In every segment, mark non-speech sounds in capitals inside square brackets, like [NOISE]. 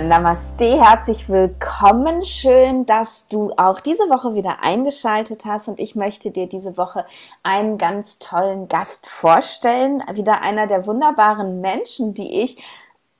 Namaste, herzlich willkommen. Schön, dass du auch diese Woche wieder eingeschaltet hast und ich möchte dir diese Woche einen ganz tollen Gast vorstellen. Wieder einer der wunderbaren Menschen, die ich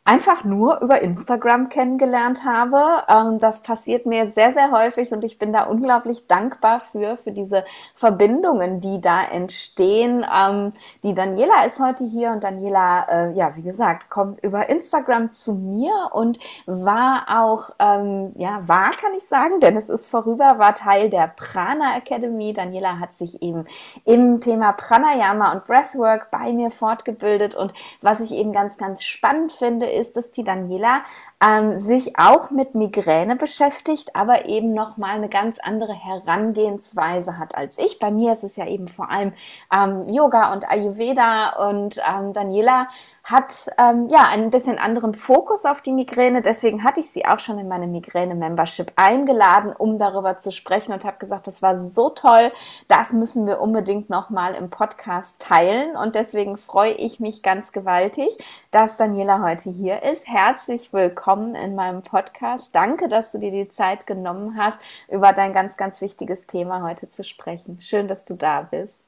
einfach nur über Instagram kennengelernt habe. Ähm, das passiert mir sehr, sehr häufig und ich bin da unglaublich dankbar für, für diese Verbindungen, die da entstehen. Ähm, die Daniela ist heute hier und Daniela, äh, ja, wie gesagt, kommt über Instagram zu mir und war auch, ähm, ja, war, kann ich sagen, denn es ist vorüber, war Teil der Prana Academy. Daniela hat sich eben im Thema Pranayama und Breathwork bei mir fortgebildet und was ich eben ganz, ganz spannend finde, ist, dass die Daniela ähm, sich auch mit Migräne beschäftigt, aber eben nochmal eine ganz andere Herangehensweise hat als ich. Bei mir ist es ja eben vor allem ähm, Yoga und Ayurveda und ähm, Daniela hat ähm, ja einen bisschen anderen Fokus auf die Migräne. Deswegen hatte ich sie auch schon in meine Migräne-Membership eingeladen, um darüber zu sprechen und habe gesagt, das war so toll, das müssen wir unbedingt nochmal im Podcast teilen. Und deswegen freue ich mich ganz gewaltig, dass Daniela heute hier ist. Herzlich willkommen in meinem Podcast. Danke, dass du dir die Zeit genommen hast, über dein ganz, ganz wichtiges Thema heute zu sprechen. Schön, dass du da bist.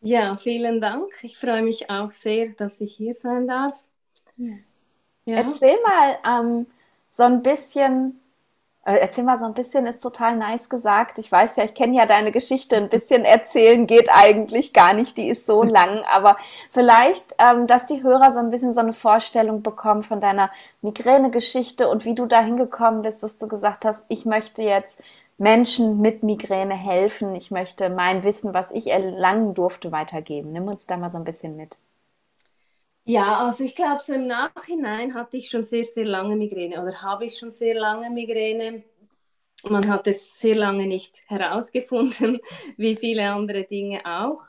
Ja, vielen Dank. Ich freue mich auch sehr, dass ich hier sein darf. Ja. Erzähl mal ähm, so ein bisschen, äh, erzähl mal so ein bisschen, ist total nice gesagt. Ich weiß ja, ich kenne ja deine Geschichte. Ein bisschen erzählen geht eigentlich gar nicht, die ist so [LAUGHS] lang. Aber vielleicht, ähm, dass die Hörer so ein bisschen so eine Vorstellung bekommen von deiner Migräne-Geschichte und wie du da hingekommen bist, dass du gesagt hast, ich möchte jetzt Menschen mit Migräne helfen. Ich möchte mein Wissen, was ich erlangen durfte, weitergeben. Nimm uns da mal so ein bisschen mit. Ja, also ich glaube, so im Nachhinein hatte ich schon sehr, sehr lange Migräne oder habe ich schon sehr lange Migräne. Man hat es sehr lange nicht herausgefunden, [LAUGHS] wie viele andere Dinge auch.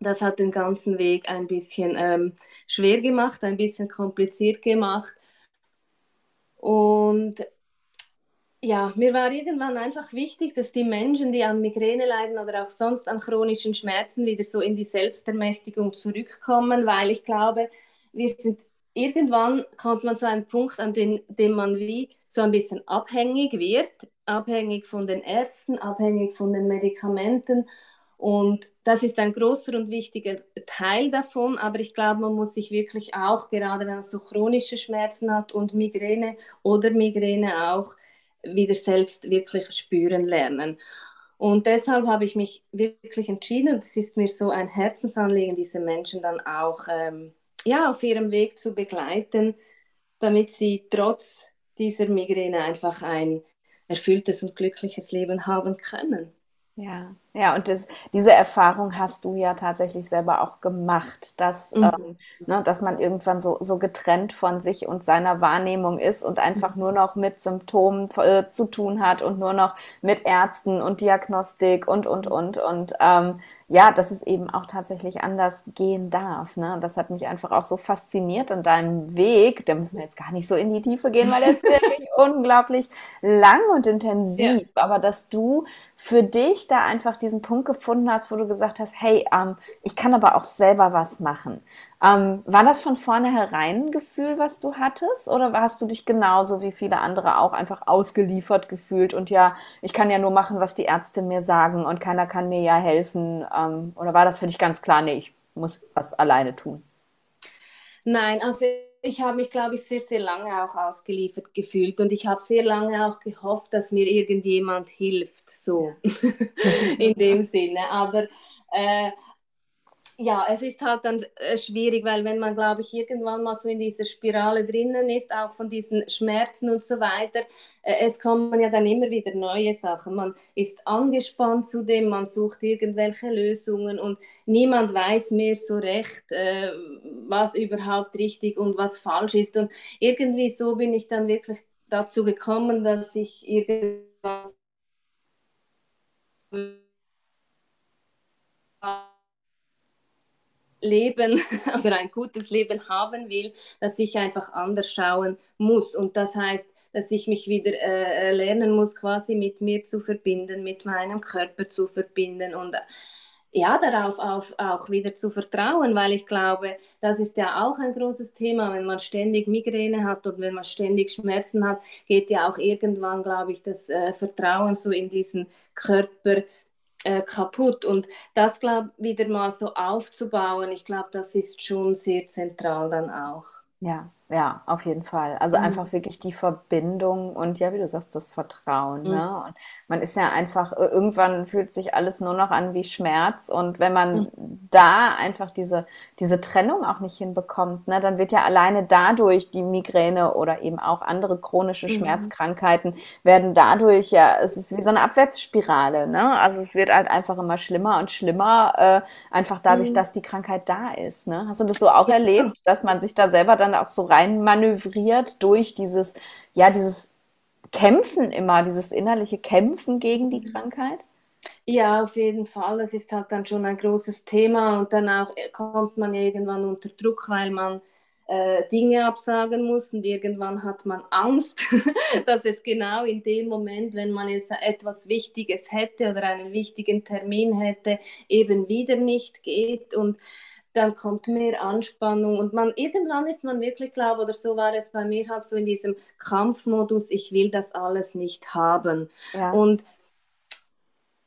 Das hat den ganzen Weg ein bisschen ähm, schwer gemacht, ein bisschen kompliziert gemacht. Und ja, mir war irgendwann einfach wichtig, dass die Menschen, die an Migräne leiden oder auch sonst an chronischen Schmerzen, wieder so in die Selbstermächtigung zurückkommen, weil ich glaube, wir sind irgendwann kommt man zu einem Punkt, an den, dem man wie so ein bisschen abhängig wird, abhängig von den Ärzten, abhängig von den Medikamenten. Und das ist ein großer und wichtiger Teil davon, aber ich glaube, man muss sich wirklich auch, gerade wenn man so chronische Schmerzen hat und Migräne oder Migräne auch, wieder selbst wirklich spüren lernen. Und deshalb habe ich mich wirklich entschieden, und es ist mir so ein Herzensanliegen, diese Menschen dann auch ähm, ja, auf ihrem Weg zu begleiten, damit sie trotz dieser Migräne einfach ein erfülltes und glückliches Leben haben können. Ja, ja, und das, diese Erfahrung hast du ja tatsächlich selber auch gemacht, dass, mhm. ähm, ne, dass man irgendwann so, so getrennt von sich und seiner Wahrnehmung ist und einfach nur noch mit Symptomen äh, zu tun hat und nur noch mit Ärzten und Diagnostik und, und, und. Und ähm, ja, dass es eben auch tatsächlich anders gehen darf. Ne? Und das hat mich einfach auch so fasziniert an deinem Weg. Da müssen wir jetzt gar nicht so in die Tiefe gehen, weil der ist [LAUGHS] wirklich unglaublich lang und intensiv. Ja. Aber dass du für dich da einfach diesen Punkt gefunden hast, wo du gesagt hast, hey, ähm, ich kann aber auch selber was machen. Ähm, war das von vornherein ein Gefühl, was du hattest? Oder hast du dich genauso wie viele andere auch einfach ausgeliefert gefühlt und ja, ich kann ja nur machen, was die Ärzte mir sagen und keiner kann mir ja helfen? Ähm, oder war das für dich ganz klar, nee, ich muss was alleine tun? Nein, also ich habe mich, glaube ich, sehr, sehr lange auch ausgeliefert gefühlt und ich habe sehr lange auch gehofft, dass mir irgendjemand hilft, so [LAUGHS] in dem Sinne. Aber äh, ja, es ist halt dann äh, schwierig, weil wenn man, glaube ich, irgendwann mal so in dieser Spirale drinnen ist, auch von diesen Schmerzen und so weiter, äh, es kommen ja dann immer wieder neue Sachen. Man ist angespannt zudem, man sucht irgendwelche Lösungen und niemand weiß mehr so recht, äh, was überhaupt richtig und was falsch ist. Und irgendwie so bin ich dann wirklich dazu gekommen, dass ich irgendwas Leben [LAUGHS] oder ein gutes Leben haben will, dass ich einfach anders schauen muss. Und das heißt, dass ich mich wieder äh, lernen muss, quasi mit mir zu verbinden, mit meinem Körper zu verbinden. Und ja, darauf auf, auch wieder zu vertrauen, weil ich glaube, das ist ja auch ein großes Thema, wenn man ständig Migräne hat und wenn man ständig Schmerzen hat, geht ja auch irgendwann, glaube ich, das äh, Vertrauen so in diesen Körper äh, kaputt. Und das, glaube wieder mal so aufzubauen, ich glaube, das ist schon sehr zentral dann auch. Ja, ja, auf jeden Fall. Also Mhm. einfach wirklich die Verbindung und ja, wie du sagst, das Vertrauen, Mhm. ne? Und man ist ja einfach, äh, irgendwann fühlt sich alles nur noch an wie Schmerz und wenn man Mhm. da einfach diese, diese Trennung auch nicht hinbekommt, ne, dann wird ja alleine dadurch die Migräne oder eben auch andere chronische Mhm. Schmerzkrankheiten werden dadurch ja, es ist wie so eine Abwärtsspirale, ne? Also es wird halt einfach immer schlimmer und schlimmer, äh, einfach dadurch, Mhm. dass die Krankheit da ist, ne? Hast du das so auch Ja. erlebt, dass man sich da selber dann auch so rein manövriert durch dieses, ja, dieses Kämpfen immer, dieses innerliche Kämpfen gegen die Krankheit? Ja, auf jeden Fall. Das ist halt dann schon ein großes Thema und dann auch äh, kommt man irgendwann unter Druck, weil man äh, Dinge absagen muss und irgendwann hat man Angst, [LAUGHS] dass es genau in dem Moment, wenn man jetzt etwas Wichtiges hätte oder einen wichtigen Termin hätte, eben wieder nicht geht und dann kommt mehr Anspannung und man irgendwann ist man wirklich, glaube oder so war es bei mir halt so in diesem Kampfmodus, ich will das alles nicht haben. Ja, Und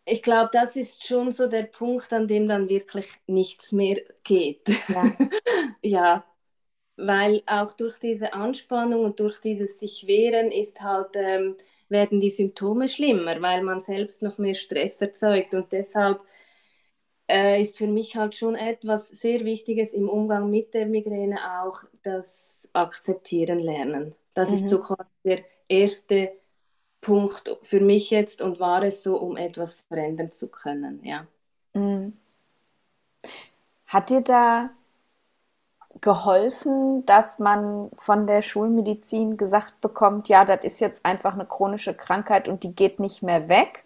ich glaube, das ist schon so der Punkt, an dem dann wirklich nichts mehr geht. ja. [LAUGHS] Ja, weil auch durch diese Anspannung und durch dieses sich wehren ist halt, ähm, werden die Symptome schlimmer, weil man selbst noch mehr Stress erzeugt. Und deshalb äh, ist für mich halt schon etwas sehr Wichtiges im Umgang mit der Migräne auch das Akzeptieren lernen. Das ist so Mhm. quasi der erste Punkt für mich jetzt und war es so, um etwas verändern zu können. Ja. Mhm. Hat dir da geholfen, dass man von der Schulmedizin gesagt bekommt, ja, das ist jetzt einfach eine chronische Krankheit und die geht nicht mehr weg?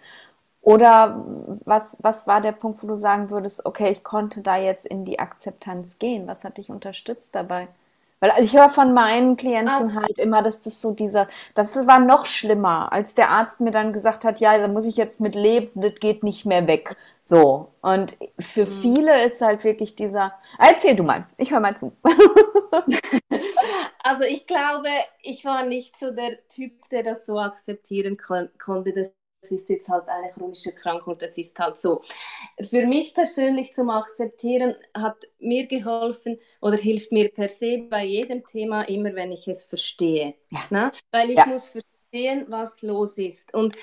Oder was, was war der Punkt, wo du sagen würdest, okay, ich konnte da jetzt in die Akzeptanz gehen? Was hat dich unterstützt dabei? Weil also ich höre von meinen Klienten Also, halt immer, dass das so dieser, das war noch schlimmer, als der Arzt mir dann gesagt hat, ja, da muss ich jetzt mit leben, das geht nicht mehr weg. So. Und für mm. viele ist halt wirklich dieser, erzähl du mal, ich höre mal zu. [LAUGHS] Also ich glaube, ich war nicht so der Typ, der das so akzeptieren kon konnte. Das ist jetzt halt eine chronische Krankheit, das ist halt so. Für mich persönlich zum Akzeptieren hat mir geholfen oder hilft mir per se bei jedem Thema immer, wenn ich es verstehe. Ja, Na? Weil ich ja. muss verstehen, was los ist. Und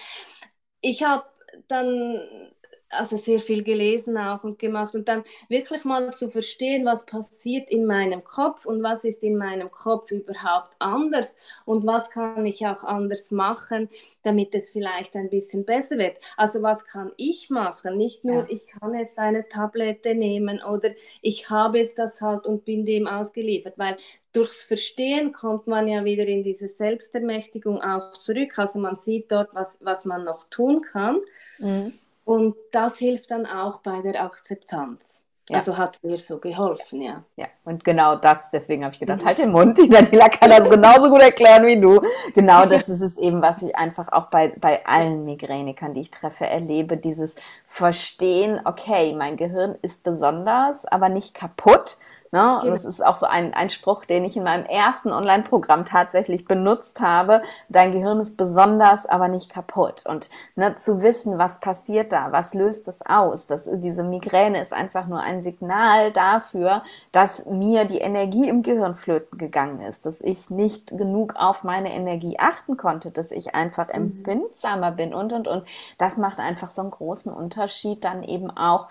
ich habe dann also sehr viel gelesen auch und gemacht und dann wirklich mal zu verstehen, was passiert in meinem Kopf und was ist in meinem Kopf überhaupt anders und was kann ich auch anders machen, damit es vielleicht ein bisschen besser wird. Also was kann ich machen? Nicht nur, Ja. ich kann jetzt eine Tablette nehmen oder ich habe jetzt das halt und bin dem ausgeliefert, weil durchs Verstehen kommt man ja wieder in diese Selbstermächtigung auch zurück. Also man sieht dort, was, was man noch tun kann. Mhm. Und das hilft dann auch bei der Akzeptanz. Ja. Also hat mir so geholfen, ja. Ja, und genau das, deswegen habe ich gedacht, Mhm. halt den Mund, [LAUGHS] die Daniela kann das genauso gut erklären wie du. Genau [LAUGHS] das ist es eben, was ich einfach auch bei, bei allen Migränikern, die ich treffe, erlebe, dieses Verstehen, okay, mein Gehirn ist besonders, aber nicht kaputt. Ne? Und Genau. das ist auch so ein, ein Spruch, den ich in meinem ersten Online-Programm tatsächlich benutzt habe. Dein Gehirn ist besonders, aber nicht kaputt. Und ne, zu wissen, was passiert da, was löst das aus. Das, diese Migräne ist einfach nur ein Signal dafür, dass mir die Energie im Gehirn flöten gegangen ist, dass ich nicht genug auf meine Energie achten konnte, dass ich einfach Mhm. empfindsamer bin und, und, und. Das macht einfach so einen großen Unterschied dann eben auch,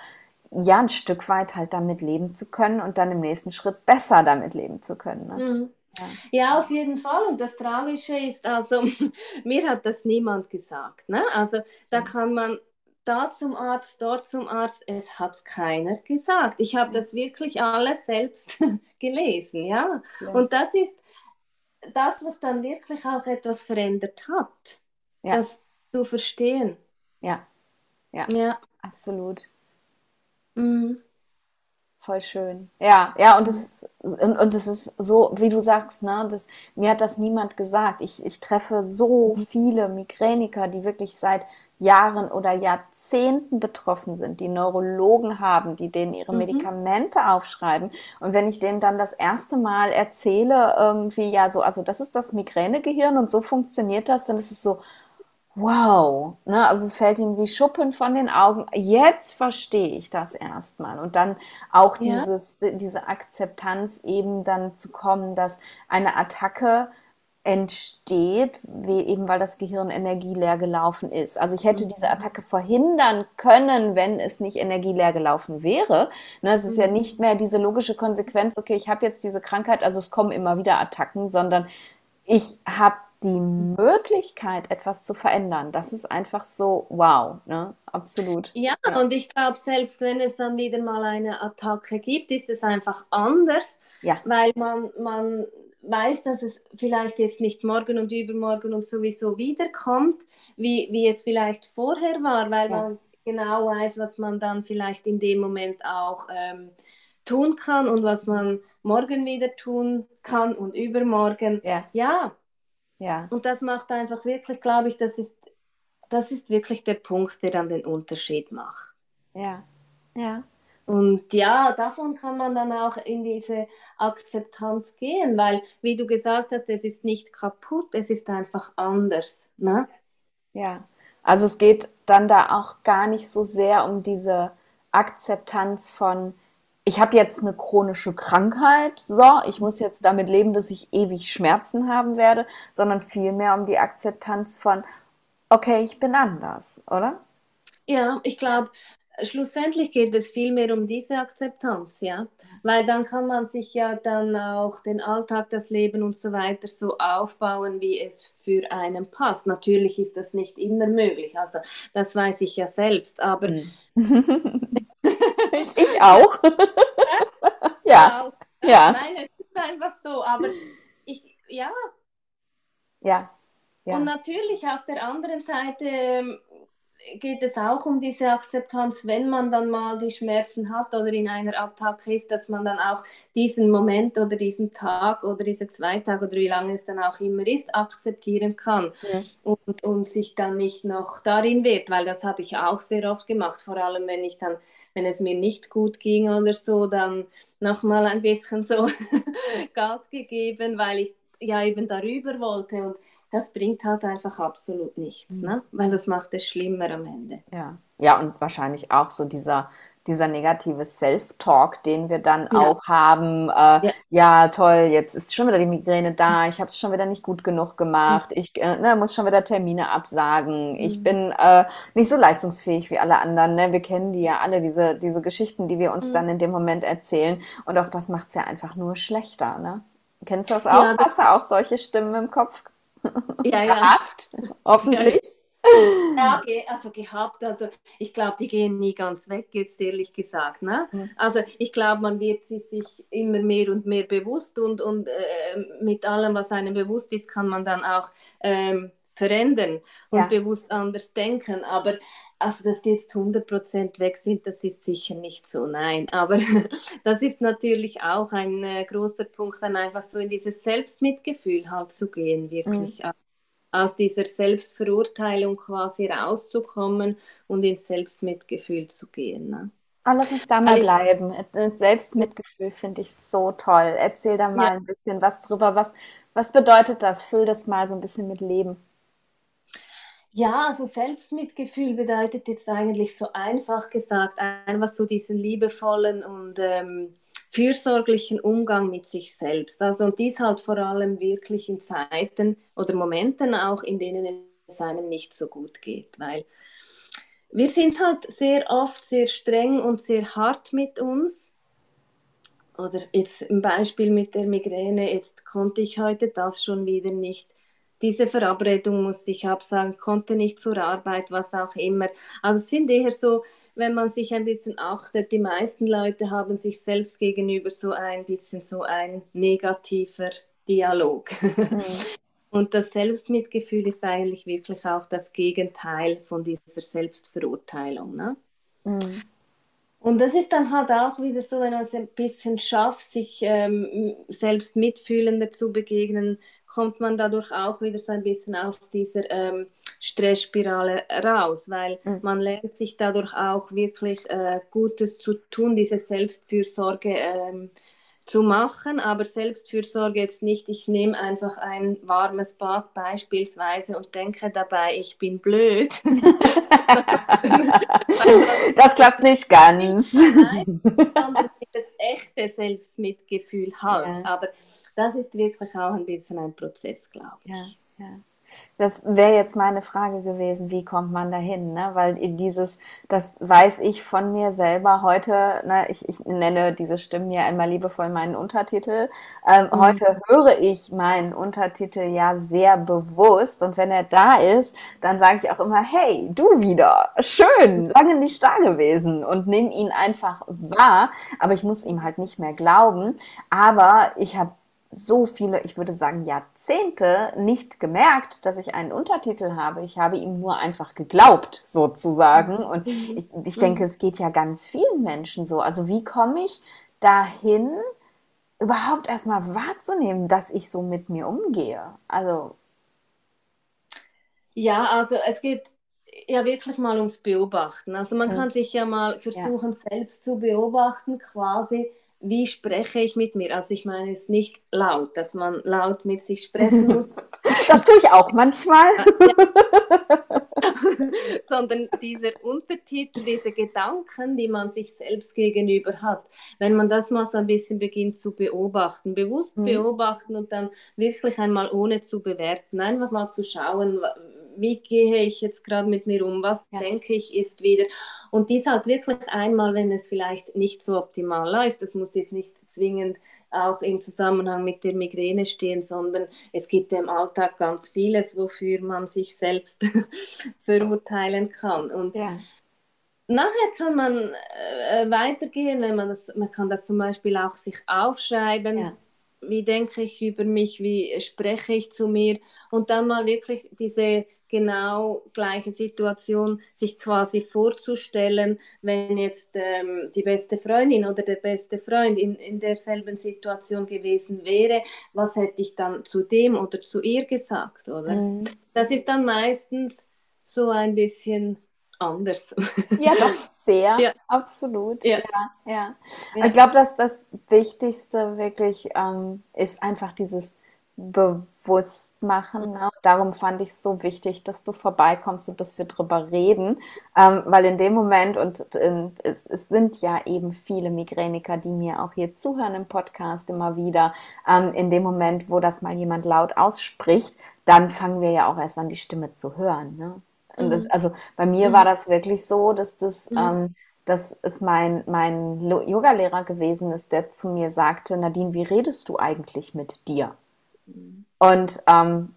ja, ein Stück weit halt damit leben zu können und dann im nächsten Schritt besser damit leben zu können. Ne? Mhm. Ja. Ja, auf jeden Fall. Und das Tragische ist, also [LAUGHS] mir hat das niemand gesagt. Ne? Also da kann man da zum Arzt, dort zum Arzt, es hat es keiner gesagt. Ich habe das wirklich alles selbst [LAUGHS] gelesen, ja. Ja. Und das ist das, was dann wirklich auch etwas verändert hat, Ja. das zu verstehen. ja, ja, Ja. absolut. Mhm. Voll schön. Ja, ja, und das, und, und das ist so, wie du sagst, ne, das, mir hat das niemand gesagt. Ich, ich treffe so viele Migräniker, die wirklich seit Jahren oder Jahrzehnten betroffen sind, die Neurologen haben, die denen ihre mhm. Medikamente aufschreiben. Und wenn ich denen dann das erste Mal erzähle, irgendwie, ja, so, also das ist das Migränegehirn und so funktioniert das, dann ist es so, wow, ne? also es fällt ihnen wie Schuppen von den Augen. Jetzt verstehe ich das erstmal. Und dann auch ja. dieses, diese Akzeptanz eben dann zu kommen, dass eine Attacke entsteht, eben weil das Gehirn energieleer gelaufen ist. Also ich hätte diese mhm. Attacke verhindern können, wenn es nicht energieleer gelaufen wäre. Ne, es ist ja mhm. nicht mehr diese logische Konsequenz, okay, ich habe jetzt diese Krankheit, also es kommen immer wieder Attacken, sondern ich habe die Möglichkeit, etwas zu verändern. Das ist einfach so, wow, ne? Absolut. Ja, ja. und ich glaube, selbst wenn es dann wieder mal eine Attacke gibt, ist es einfach anders, ja. weil man, man weiß, dass es vielleicht jetzt nicht morgen und übermorgen und sowieso wiederkommt, wie, wie es vielleicht vorher war, weil ja. man genau weiß, was man dann vielleicht in dem Moment auch ähm, tun kann und was man morgen wieder tun kann und übermorgen. Ja. ja. Ja. Und das macht einfach wirklich, glaube ich, das ist, das ist wirklich der Punkt, der dann den Unterschied macht. Ja. Ja. Und ja, davon kann man dann auch in diese Akzeptanz gehen, weil, wie du gesagt hast, es ist nicht kaputt, es ist einfach anders. Ne? Ja, also es geht dann da auch gar nicht so sehr um diese Akzeptanz von, ich habe jetzt eine chronische Krankheit, so, ich muss jetzt damit leben, dass ich ewig Schmerzen haben werde, sondern vielmehr um die Akzeptanz von, okay, ich bin anders, oder? Ja, ich glaube, schlussendlich geht es vielmehr um diese Akzeptanz, ja, weil dann kann man sich ja dann auch den Alltag, das Leben und so weiter so aufbauen, wie es für einen passt. Natürlich ist das nicht immer möglich, also das weiß ich ja selbst, aber hm. [LAUGHS] ich, auch. [LAUGHS] ja. ja. Nein, es ist einfach so, aber ich, ja. Ja. ja. Und natürlich auf der anderen Seite ähm, geht es auch um diese Akzeptanz, wenn man dann mal die Schmerzen hat oder in einer Attacke ist, dass man dann auch diesen Moment oder diesen Tag oder diese zwei Tage oder wie lange es dann auch immer ist, akzeptieren kann ja. und, und sich dann nicht noch darin wird, weil das habe ich auch sehr oft gemacht, vor allem wenn ich dann, wenn es mir nicht gut ging oder so, dann nochmal ein bisschen so [LAUGHS] Gas gegeben, weil ich ja eben darüber wollte und das bringt halt einfach absolut nichts, mhm. ne? weil das macht es schlimmer am Ende. Ja, ja und wahrscheinlich auch so dieser, dieser negative Self-Talk, den wir dann ja. auch haben. Äh, ja. ja. toll, jetzt ist schon wieder die Migräne da, ich habe es schon wieder nicht gut genug gemacht, mhm. ich äh, ne, muss schon wieder Termine absagen, mhm. ich bin äh, nicht so leistungsfähig wie alle anderen. Ne? Wir kennen die ja alle, diese, diese Geschichten, die wir uns mhm. dann in dem Moment erzählen. Und auch das macht es ja einfach nur schlechter. Ne? Kennst du das auch? Ja, Hast du auch solche Stimmen im Kopf? Ja, gehabt, ja. hoffentlich. Ja, also gehabt, also ich glaube, die gehen nie ganz weg, jetzt ehrlich gesagt. Ne? Also ich glaube, man wird sie sich immer mehr und mehr bewusst und, und äh, mit allem, was einem bewusst ist, kann man dann auch ähm, verändern und ja. bewusst anders denken. Aber also, dass die jetzt 100% weg sind, das ist sicher nicht so, nein. Aber [LAUGHS] das ist natürlich auch ein äh, großer Punkt, dann einfach so in dieses Selbstmitgefühl halt zu gehen, wirklich. Mhm. Aus dieser Selbstverurteilung quasi rauszukommen und ins Selbstmitgefühl zu gehen. Ne? Oh, lass uns da mal bleiben. Selbstmitgefühl finde ich so toll. Erzähl da mal ja. ein bisschen was drüber. Was, was bedeutet das? Füll das mal so ein bisschen mit Leben. Ja, also Selbstmitgefühl bedeutet jetzt eigentlich so einfach gesagt, einfach so diesen liebevollen und ähm, fürsorglichen Umgang mit sich selbst. Also und dies halt vor allem wirklich in Zeiten oder Momenten auch, in denen es einem nicht so gut geht, weil wir sind halt sehr oft sehr streng und sehr hart mit uns. Oder jetzt im Beispiel mit der Migräne, jetzt konnte ich heute das schon wieder nicht diese Verabredung musste ich absagen, konnte nicht zur Arbeit, was auch immer. Also es sind eher so, wenn man sich ein bisschen achtet, die meisten Leute haben sich selbst gegenüber so ein bisschen so ein negativer Dialog. Mhm. [LAUGHS] Und das Selbstmitgefühl ist eigentlich wirklich auch das Gegenteil von dieser Selbstverurteilung. Ne? Mhm. Und das ist dann halt auch wieder so, wenn man es ein bisschen schafft, sich ähm, selbst mitfühlender zu begegnen, kommt man dadurch auch wieder so ein bisschen aus dieser ähm, Stressspirale raus, weil mhm. man lernt sich dadurch auch wirklich äh, Gutes zu tun, diese Selbstfürsorge ähm, zu machen, aber Selbstfürsorge jetzt nicht, ich nehme einfach ein warmes Bad beispielsweise und denke dabei, ich bin blöd. [LAUGHS] [LAUGHS] [LAUGHS] das klappt nicht ganz. Nein, sondern das echte Selbstmitgefühl halt. Ja. Aber das ist wirklich auch ein bisschen ein Prozess, glaube ich. Ja, ja. Das wäre jetzt meine Frage gewesen, wie kommt man dahin? Ne? Weil dieses, das weiß ich von mir selber heute, ne, ich, ich nenne diese Stimmen ja immer liebevoll meinen Untertitel. Ähm, mhm. Heute höre ich meinen Untertitel ja sehr bewusst und wenn er da ist, dann sage ich auch immer, hey, du wieder, schön, lange nicht da gewesen und nehme ihn einfach wahr, aber ich muss ihm halt nicht mehr glauben. Aber ich habe so viele, ich würde sagen Jahrzehnte nicht gemerkt, dass ich einen Untertitel habe. Ich habe ihm nur einfach geglaubt, sozusagen. Mhm. Und mhm. ich, ich denke, es geht ja ganz vielen Menschen so. Also wie komme ich dahin, überhaupt erstmal wahrzunehmen, dass ich so mit mir umgehe? Also. Ja, also es geht ja wirklich mal ums Beobachten. Also man mhm. kann sich ja mal versuchen, ja. selbst zu beobachten, quasi wie spreche ich mit mir? Also ich meine es nicht laut, dass man laut mit sich sprechen muss. [LAUGHS] Das tue ich auch manchmal. [LAUGHS] Sondern dieser Untertitel, diese Gedanken, die man sich selbst gegenüber hat, wenn man das mal so ein bisschen beginnt zu beobachten, bewusst mhm. beobachten und dann wirklich einmal ohne zu bewerten, einfach mal zu schauen, wie gehe ich jetzt gerade mit mir um, was ja. denke ich jetzt wieder. Und dies halt wirklich einmal, wenn es vielleicht nicht so optimal läuft, das muss jetzt nicht zwingend auch im Zusammenhang mit der Migräne stehen, sondern es gibt im Alltag ganz vieles, wofür man sich selbst [LAUGHS] verurteilen kann. Und ja. Nachher kann man äh, weitergehen, wenn man das, man kann das zum Beispiel auch sich aufschreiben, ja wie denke ich über mich, wie spreche ich zu mir und dann mal wirklich diese genau gleiche Situation sich quasi vorzustellen, wenn jetzt ähm, die beste Freundin oder der beste Freund in, in derselben Situation gewesen wäre, was hätte ich dann zu dem oder zu ihr gesagt, oder? Mhm. Das ist dann meistens so ein bisschen anders. Ja, doch, sehr, [LAUGHS] ja. absolut. Ja. ja, ja. Ich glaube, dass das Wichtigste wirklich ähm, ist einfach dieses Bewusstmachen. Ne? Darum fand ich es so wichtig, dass du vorbeikommst und dass wir drüber reden, ähm, weil in dem Moment, und äh, es, es, sind ja eben viele Migräniker, die mir auch hier zuhören im Podcast immer wieder, ähm, in dem Moment, wo das mal jemand laut ausspricht, dann fangen wir ja auch erst an, die Stimme zu hören. Ne? Und das, mhm. also bei mir mhm. war das wirklich so, dass das, mhm. ähm, dass es mein, mein Yogalehrer gewesen ist, der zu mir sagte, Nadine, wie redest du eigentlich mit dir? Und ähm,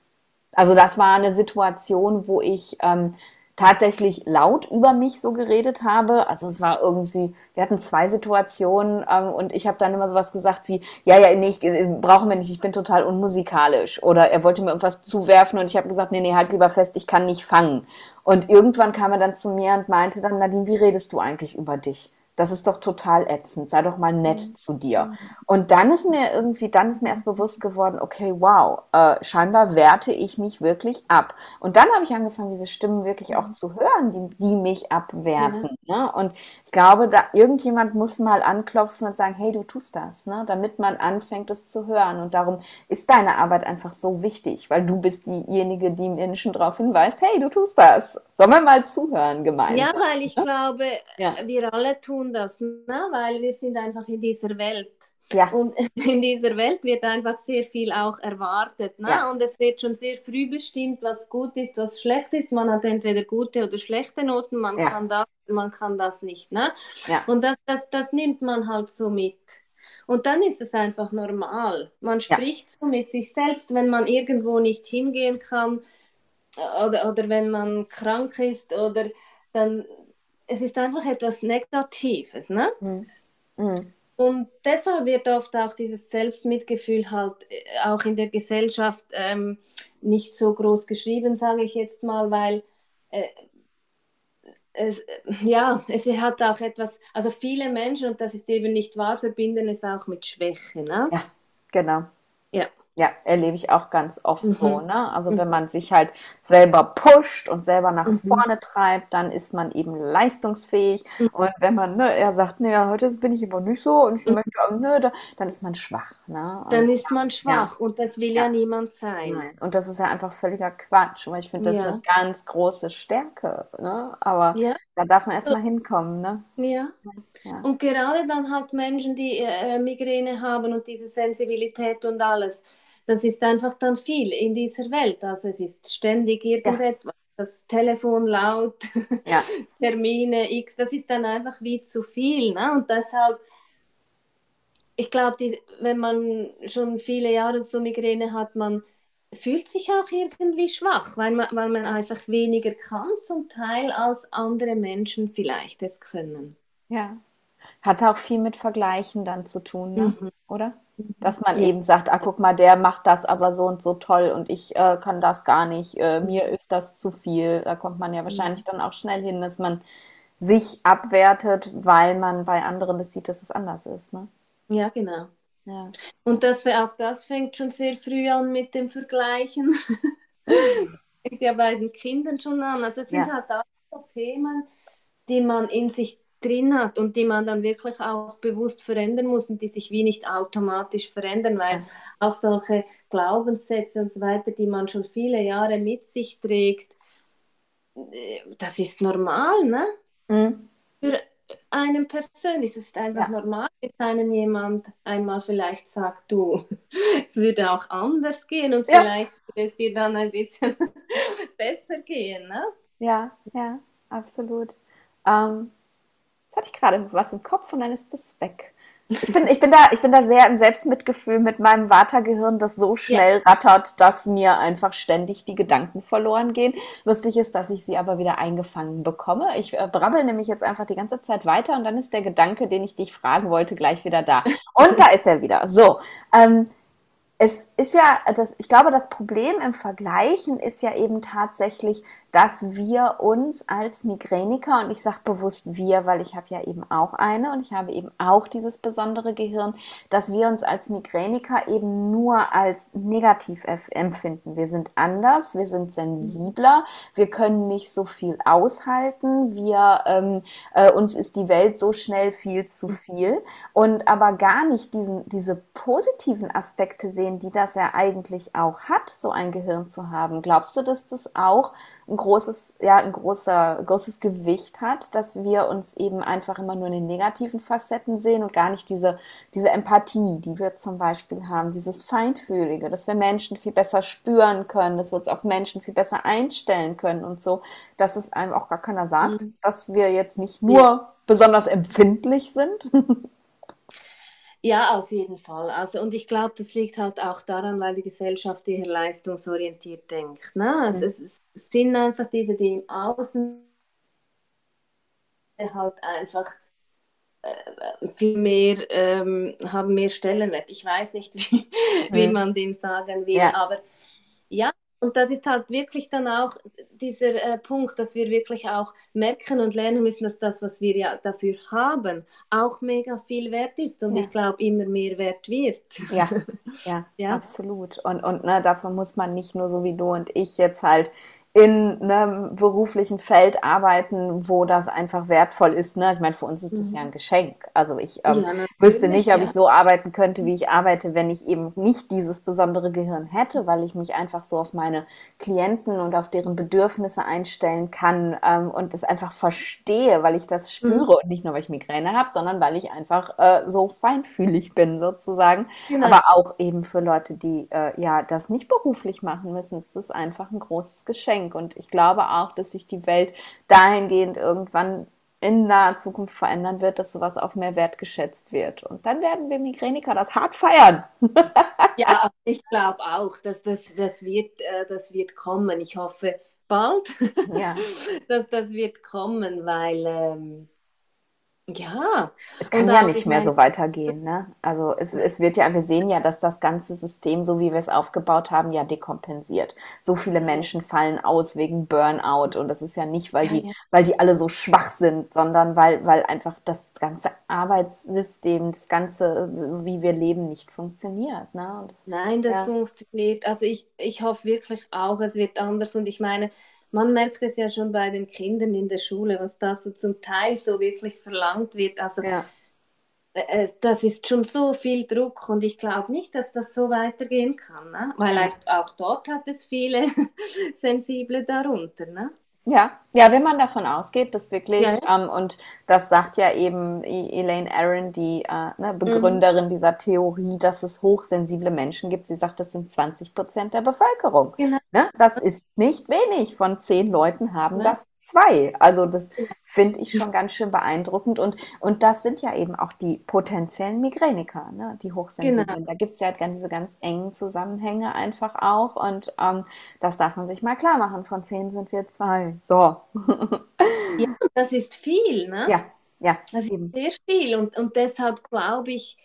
also das war eine Situation, wo ich ähm, tatsächlich laut über mich so geredet habe. Also es war irgendwie, wir hatten zwei Situationen ähm, und ich habe dann immer sowas gesagt wie, ja, ja, nee, ich, äh, brauchen wir nicht, ich bin total unmusikalisch. Oder er wollte mir irgendwas zuwerfen und ich habe gesagt, nee, nee, halt lieber fest, ich kann nicht fangen. Und irgendwann kam er dann zu mir und meinte dann, Nadine, wie redest du eigentlich über dich? Das ist doch total ätzend. Sei doch mal nett mhm. zu dir. Und dann ist mir irgendwie, dann ist mir erst bewusst geworden, okay, wow, äh, scheinbar werte ich mich wirklich ab. Und dann habe ich angefangen, diese Stimmen wirklich auch zu hören, die, die mich abwerten. Ja. Ne? Und ich glaube, da irgendjemand muss mal anklopfen und sagen, hey, du tust das, ne? damit man anfängt, es zu hören. Und darum ist deine Arbeit einfach so wichtig, weil du bist diejenige, die Menschen darauf hinweist, hey, du tust das. Sollen wir mal zuhören gemeinsam? Ja, weil ich ne? glaube, ja. wir alle tun tun das, ne? weil wir sind einfach in dieser Welt. Ja. Und [LAUGHS] in dieser Welt wird einfach sehr viel auch erwartet. Ne? Ja. Und es wird schon sehr früh bestimmt, was gut ist, was schlecht ist. Man hat entweder gute oder schlechte Noten, man, ja. kann, das, man kann das nicht. Ne? Ja. Und das, das, das nimmt man halt so mit. Und dann ist es einfach normal. Man spricht so mit sich selbst, wenn man irgendwo nicht hingehen kann oder, oder wenn man krank ist oder dann es ist einfach etwas Negatives, ne? Mhm. Mhm. Und deshalb wird oft auch dieses Selbstmitgefühl halt äh, auch in der Gesellschaft ähm, nicht so groß geschrieben, sage ich jetzt mal, weil äh, es, ja, es hat auch etwas, also viele Menschen, und das ist eben nicht wahr, verbinden es auch mit Schwäche. Ne? Ja, genau. Ja. Ja, erlebe ich auch ganz oft mhm. so, ne? Also mhm. wenn man sich halt selber pusht und selber nach mhm. vorne treibt, dann ist man eben leistungsfähig. Mhm. Und wenn man, ne, er sagt, nee, heute bin ich aber nicht so und ich mhm. möchte, ne, dann ist man schwach, ne? Und, dann ist man schwach ja. und das will ja, ja niemand sein. Nein. Und das ist ja einfach völliger Quatsch, weil ich finde, das ja. ist eine ganz große Stärke, ne? Aber da darf man erstmal hinkommen, ne? Ja. Und gerade dann halt Menschen, die äh, Migräne haben und diese Sensibilität und alles, das ist einfach dann viel in dieser Welt. Also es ist ständig irgendetwas, ja. das Telefon laut, [LAUGHS] ja. Termine X, das ist dann einfach wie zu viel. Ne? Und deshalb, ich glaube, wenn man schon viele Jahre so Migräne hat, man fühlt sich auch irgendwie schwach, weil man, weil man einfach weniger kann zum Teil als andere Menschen vielleicht es können. Ja, hat auch viel mit Vergleichen dann zu tun, ne? Mhm. oder? Dass man ja. eben sagt, ah, guck mal, der macht das aber so und so toll und ich äh, kann das gar nicht, äh, mir ist das zu viel. Da kommt man ja wahrscheinlich dann auch schnell hin, dass man sich abwertet, weil man bei anderen das sieht, dass es anders ist. Ne? Ja, genau. Ja. Und das, auch das fängt schon sehr früh an mit dem Vergleichen. [LAUGHS] fängt ja bei den Kindern schon an. Also es sind ja. halt auch so Themen, die man in sich drin hat und die man dann wirklich auch bewusst verändern muss und die sich wie nicht automatisch verändern, weil auch solche Glaubenssätze und so weiter, die man schon viele Jahre mit sich trägt, äh, das ist normal, ne? Mhm. Für einen persönlich, das ist einfach ja. normal, bis einem jemand einmal vielleicht sagt, du, [LAUGHS] es würde auch anders gehen und ja. vielleicht würde es dir dann ein bisschen [LAUGHS] besser gehen, ne? Ja, ja, absolut. Ähm, hatte ich gerade was im Kopf und dann ist das weg. Ich bin, ich bin, da, ich bin da sehr im Selbstmitgefühl mit meinem Vatergehirn, das so schnell ja. rattert, dass mir einfach ständig die Gedanken verloren gehen. Lustig ist, dass ich sie aber wieder eingefangen bekomme. Ich äh, brabbel nämlich jetzt einfach die ganze Zeit weiter und dann ist der Gedanke, den ich dich fragen wollte, gleich wieder da. Und da ist er wieder. So, ähm, es ist ja, das, ich glaube, das Problem im Vergleichen ist ja eben tatsächlich, dass wir uns als Migräniker, und ich sage bewusst wir, weil ich habe ja eben auch eine und ich habe eben auch dieses besondere Gehirn, dass wir uns als Migräniker eben nur als negativ empfinden. Wir sind anders, wir sind sensibler, wir können nicht so viel aushalten, wir, ähm, äh, uns ist die Welt so schnell viel zu viel und aber gar nicht diesen, diese positiven Aspekte sehen, die das ja eigentlich auch hat, so ein Gehirn zu haben. Glaubst du, dass das auch ein großes, ja, ein großer, großes Gewicht hat, dass wir uns eben einfach immer nur in den negativen Facetten sehen und gar nicht diese, diese Empathie, die wir zum Beispiel haben, dieses Feinfühlige, dass wir Menschen viel besser spüren können, dass wir uns auf Menschen viel besser einstellen können und so, dass es einem auch gar keiner sagt, mhm. dass wir jetzt nicht nur besonders empfindlich sind. [LAUGHS] Ja, auf jeden Fall. Also, und ich glaube, das liegt halt auch daran, weil die Gesellschaft eher leistungsorientiert denkt. Ne? Also, mhm. es, es, sind einfach diese, die im Außen halt einfach äh, viel mehr, ähm, haben mehr Stellenwert. Ich weiß nicht, [LAUGHS] wie, mhm. wie man dem sagen will, ja. aber ja, und das ist halt wirklich dann auch dieser äh, Punkt, dass wir wirklich auch merken und lernen müssen, dass das, was wir ja dafür haben, auch mega viel wert ist und ja. ich glaube immer mehr wert wird. Ja, [LAUGHS] ja, ja. absolut. Und, und ne, davon muss man nicht nur so wie du und ich jetzt halt in einem beruflichen Feld arbeiten, wo das einfach wertvoll ist. Ne? Ich meine, für uns ist das mhm. ja ein Geschenk. Also ich ähm, ja, wüsste nicht, ob ja. ich so arbeiten könnte, wie ich arbeite, wenn ich eben nicht dieses besondere Gehirn hätte, weil ich mich einfach so auf meine Klienten und auf deren Bedürfnisse einstellen kann ähm, und das einfach verstehe, weil ich das spüre mhm. und nicht nur, weil ich Migräne habe, sondern weil ich einfach äh, so feinfühlig bin sozusagen. Genau. Aber auch eben für Leute, die äh, ja das nicht beruflich machen müssen, ist das einfach ein großes Geschenk. Geschenk. Und ich glaube auch, dass sich die Welt dahingehend irgendwann in naher Zukunft verändern wird, dass sowas auch mehr wertgeschätzt wird. Und dann werden wir Migräniker das hart feiern. [LAUGHS] ja, ich glaube auch, dass das, das, wird, äh, das wird kommen. Ich hoffe bald, ja. [LAUGHS] dass das wird kommen, weil ähm, Ja. Es kann ja nicht mehr so weitergehen. Ne? Also es, es wird ja, wir sehen ja, dass das ganze System, so wie wir es aufgebaut haben, ja dekompensiert. So viele Menschen fallen aus wegen Burnout und das ist ja nicht, weil die, weil die alle so schwach sind, sondern weil, weil einfach das ganze Arbeitssystem, das ganze, wie wir leben, nicht funktioniert. Ne? Das, Nein, das ja. funktioniert. Also ich, ich hoffe wirklich auch, es wird anders und ich meine, man merkt es ja schon bei den Kindern in der Schule, was da so zum Teil so wirklich verlangt wird. Also ja. äh, das ist schon so viel Druck und ich glaube nicht, dass das so weitergehen kann, ne? weil auch dort hat es viele [LAUGHS] Sensible darunter. Ne? Ja, ja, wenn man davon ausgeht, dass wirklich, ja, ja. Ähm, und das sagt ja eben e-, Elaine Aaron, die äh, ne, Begründerin mhm. dieser Theorie, dass es hochsensible Menschen gibt. Sie sagt, das sind 20 Prozent der Bevölkerung. Genau. Ne? Das ist nicht wenig. Von zehn Leuten haben ja. das zwei. Also das finde ich schon ganz schön beeindruckend. Und, und das sind ja eben auch die potenziellen Migräniker, ne? die Hochsensiblen. Genau. Da gibt es ja halt diese ganz engen Zusammenhänge einfach auch. Und ähm, das darf man sich mal klar machen. Von zehn sind wir zwei. So. [LAUGHS] ja, das ist viel, ne? Ja, ja. Das ist sehr viel. Und, und deshalb glaube ich,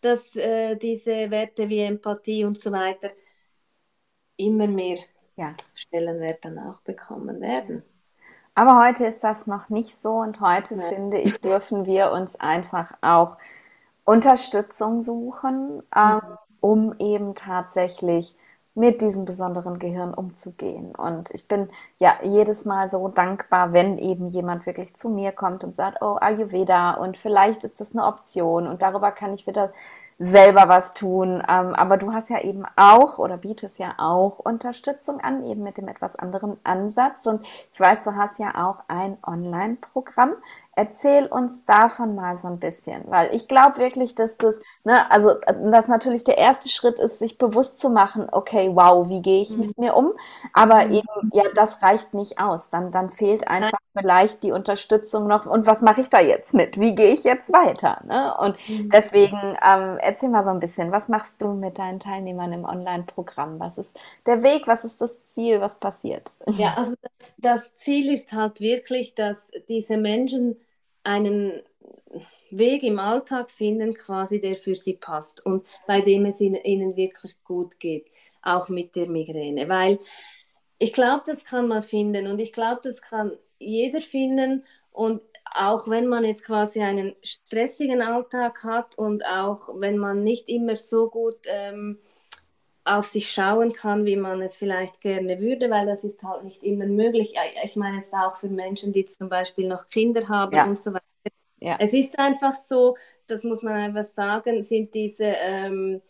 dass äh, diese Werte wie Empathie und so weiter immer mehr ja. Stellenwert dann auch bekommen werden. Aber heute ist das noch nicht so und heute ja. finde ich, dürfen wir uns einfach auch Unterstützung suchen, ähm, mhm. um eben tatsächlich mit diesem besonderen Gehirn umzugehen. Und ich bin ja jedes Mal so dankbar, wenn eben jemand wirklich zu mir kommt und sagt, oh, Ayurveda und vielleicht ist das eine Option und darüber kann ich wieder selber was tun. Ähm, aber du hast ja eben auch oder bietest ja auch Unterstützung an, eben mit dem etwas anderen Ansatz. Und ich weiß, du hast ja auch ein Online-Programm. Erzähl uns davon mal so ein bisschen, weil ich glaube wirklich, dass das, ne, also das natürlich der erste Schritt ist, sich bewusst zu machen, okay, wow, wie gehe ich mhm. mit mir um? Aber mhm. eben, ja, das reicht nicht aus. Dann, dann fehlt einfach vielleicht die Unterstützung noch. Und was mache ich da jetzt mit? Wie gehe ich jetzt weiter? Ne? Und mhm. deswegen ähm, erzähl mal so ein bisschen, was machst du mit deinen Teilnehmern im Online-Programm? Was ist der Weg? Was ist das Ziel? Was passiert? Ja, also das Ziel ist halt wirklich, dass diese Menschen einen Weg im Alltag finden, quasi, der für sie passt und bei dem es ihnen wirklich gut geht, auch mit der Migräne. Weil ich glaube, das kann man finden und ich glaube, das kann jeder finden und auch wenn man jetzt quasi einen stressigen Alltag hat und auch wenn man nicht immer so gut ähm, auf sich schauen kann, wie man es vielleicht gerne würde, weil das ist halt nicht immer möglich. Ich meine jetzt auch für Menschen, die zum Beispiel noch Kinder haben ja. und so weiter. Ja. Es ist einfach so, das muss man einfach sagen, sind diese ähm,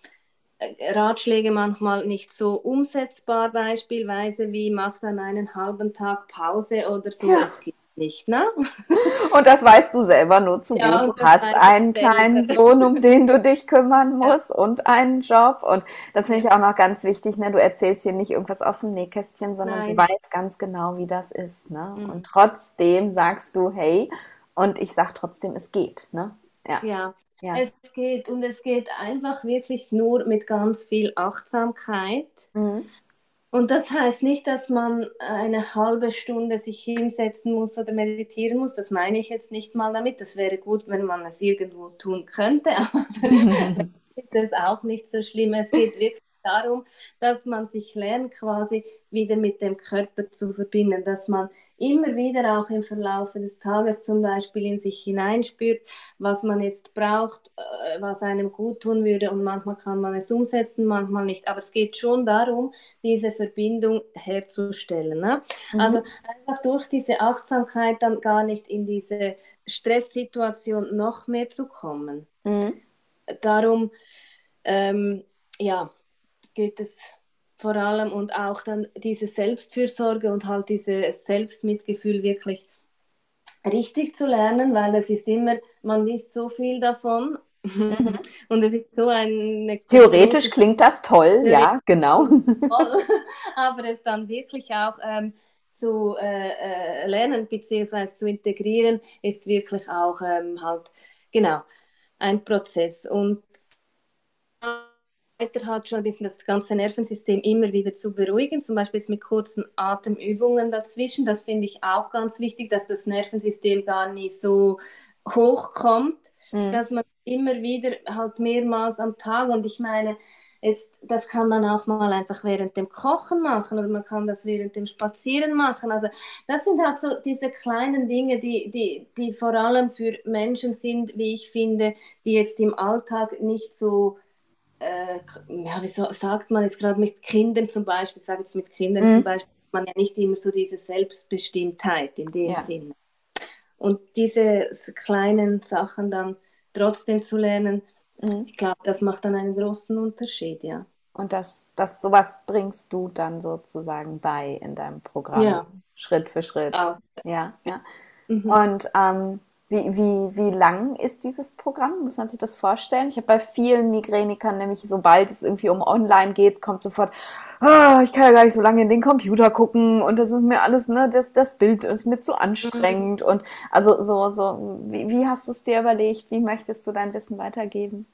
Ratschläge manchmal nicht so umsetzbar, beispielsweise wie macht dann einen halben Tag Pause oder so. Ja. Das gibt nicht, ne? [LAUGHS] Und das weißt du selber nur zu ja, gut. Du hast einen kleinen Sohn, um den du dich kümmern [LAUGHS] musst ja. und einen Job. Und das finde ich auch noch ganz wichtig. Ne? Du erzählst hier nicht irgendwas aus dem Nähkästchen, sondern Nein. du weißt ganz genau, wie das ist. Ne? Mhm. Und trotzdem sagst du, hey, und ich sage trotzdem, es geht. Ne? Ja. ja. Ja. Es geht und es geht einfach wirklich nur mit ganz viel Achtsamkeit. Mhm. Und das heißt nicht, dass man eine halbe Stunde sich hinsetzen muss oder meditieren muss. Das meine ich jetzt nicht mal damit. Das wäre gut, wenn man es irgendwo tun könnte, [LAUGHS] aber [LAUGHS] das ist auch nicht so schlimm. Es geht wirklich darum, dass man sich lernt, quasi wieder mit dem Körper zu verbinden, dass man immer wieder auch im Verlauf des Tages zum Beispiel in sich hineinspürt, was man jetzt braucht, äh, was einem gut tun würde und manchmal kann man es umsetzen, manchmal nicht. Aber es geht schon darum, diese Verbindung herzustellen. Ne? Mhm. Also einfach durch diese Achtsamkeit dann gar nicht in diese Stresssituation noch mehr zu kommen. Mhm. Darum, ähm, ja, geht es vor allem und auch dann diese Selbstfürsorge und halt dieses Selbstmitgefühl wirklich richtig zu lernen, weil es ist immer, man liest so viel davon mhm. [LAUGHS] und es ist so eine... Theoretisch klingt das toll, ja, genau. [LAUGHS] Toll, aber es dann wirklich auch ähm, zu äh, äh, lernen bzw. zu integrieren, ist wirklich auch ähm, halt, genau, ein Prozess und weiter halt schon ein bisschen das ganze Nervensystem immer wieder zu beruhigen, zum Beispiel mit kurzen Atemübungen dazwischen. Das finde ich auch ganz wichtig, dass das Nervensystem gar nicht so hochkommt, mhm. dass man immer wieder halt mehrmals am Tag und ich meine, jetzt, das kann man auch mal einfach während dem Kochen machen oder man kann das während dem Spazieren machen. Also das sind halt so diese kleinen Dinge, die, die, die vor allem für Menschen sind, wie ich finde, die jetzt im Alltag nicht so äh, ja, wie so, sagt man jetzt gerade mit Kindern zum Beispiel, sage jetzt mit Kindern mhm. zum Beispiel, man ja nicht immer so diese Selbstbestimmtheit in dem ja. Sinne. Und diese kleinen Sachen dann trotzdem zu lernen, mhm. ich glaube, das macht dann einen großen Unterschied, ja. Und das, das sowas bringst du dann sozusagen bei in deinem Programm, ja. Schritt für Schritt. Auch. Ja, ja. Mhm. Und ähm, wie, wie, wie lang ist dieses Programm? Muss man sich das vorstellen? Ich habe bei vielen Migränikern nämlich, sobald es irgendwie um online geht, kommt sofort, oh, ich kann ja gar nicht so lange in den Computer gucken und das ist mir alles, ne, das, das Bild ist mir zu anstrengend. Mhm. Und also so, so, wie, wie hast du es dir überlegt? Wie möchtest du dein Wissen weitergeben?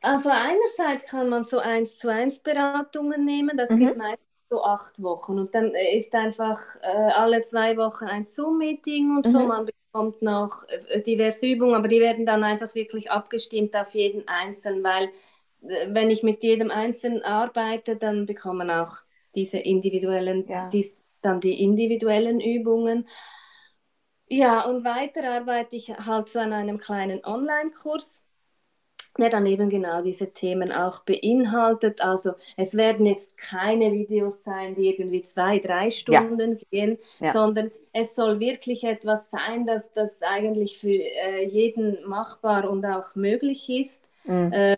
Also einerseits kann man so eins zu eins Beratungen nehmen, das mhm. geht meistens so acht Wochen und dann ist einfach äh, alle zwei Wochen ein Zoom-Meeting und mhm. so. Man kommt noch äh, diverse Übungen, aber die werden dann einfach wirklich abgestimmt auf jeden Einzelnen, weil äh, wenn ich mit jedem Einzelnen arbeite, dann bekommen auch diese individuellen, ja. die, dann die individuellen Übungen. Ja, und weiter arbeite ich halt so an einem kleinen Online-Kurs der dann eben genau diese Themen auch beinhaltet. Also es werden jetzt keine Videos sein, die irgendwie zwei, drei Stunden ja. gehen, ja. sondern es soll wirklich etwas sein, dass das eigentlich für äh, jeden machbar und auch möglich ist. Mhm. Äh,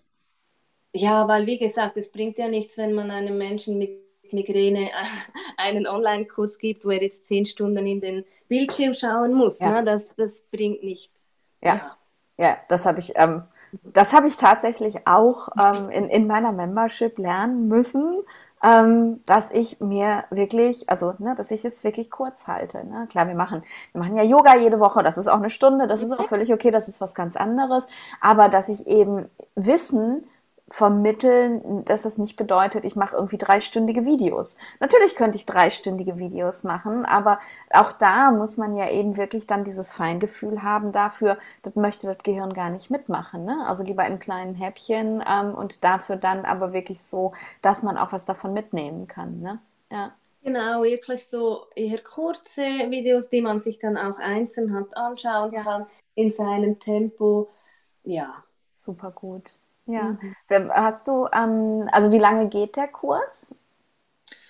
ja, weil wie gesagt, es bringt ja nichts, wenn man einem Menschen mit Migräne [LAUGHS] einen Online-Kurs gibt, wo er jetzt zehn Stunden in den Bildschirm schauen muss. Ja. Ne? Das, das bringt nichts. Ja, ja. das habe ich. Ähm das habe ich tatsächlich auch ähm, in, in meiner Membership lernen müssen, ähm, dass ich mir wirklich, also ne, dass ich es wirklich kurz halte. Ne? Klar, wir machen, wir machen ja Yoga jede Woche, das ist auch eine Stunde, das ist auch völlig okay, das ist was ganz anderes. Aber dass ich eben Wissen vermitteln, dass das nicht bedeutet, ich mache irgendwie dreistündige Videos. Natürlich könnte ich dreistündige Videos machen, aber auch da muss man ja eben wirklich dann dieses Feingefühl haben dafür, das möchte das Gehirn gar nicht mitmachen. Ne? Also lieber in kleinen Häppchen ähm, und dafür dann aber wirklich so, dass man auch was davon mitnehmen kann. Ne? Ja. Genau, wirklich so eher kurze Videos, die man sich dann auch einzeln halt anschauen kann in seinem Tempo. Ja. Super gut. Ja. Mhm. Hast du, ähm, also wie lange geht der Kurs?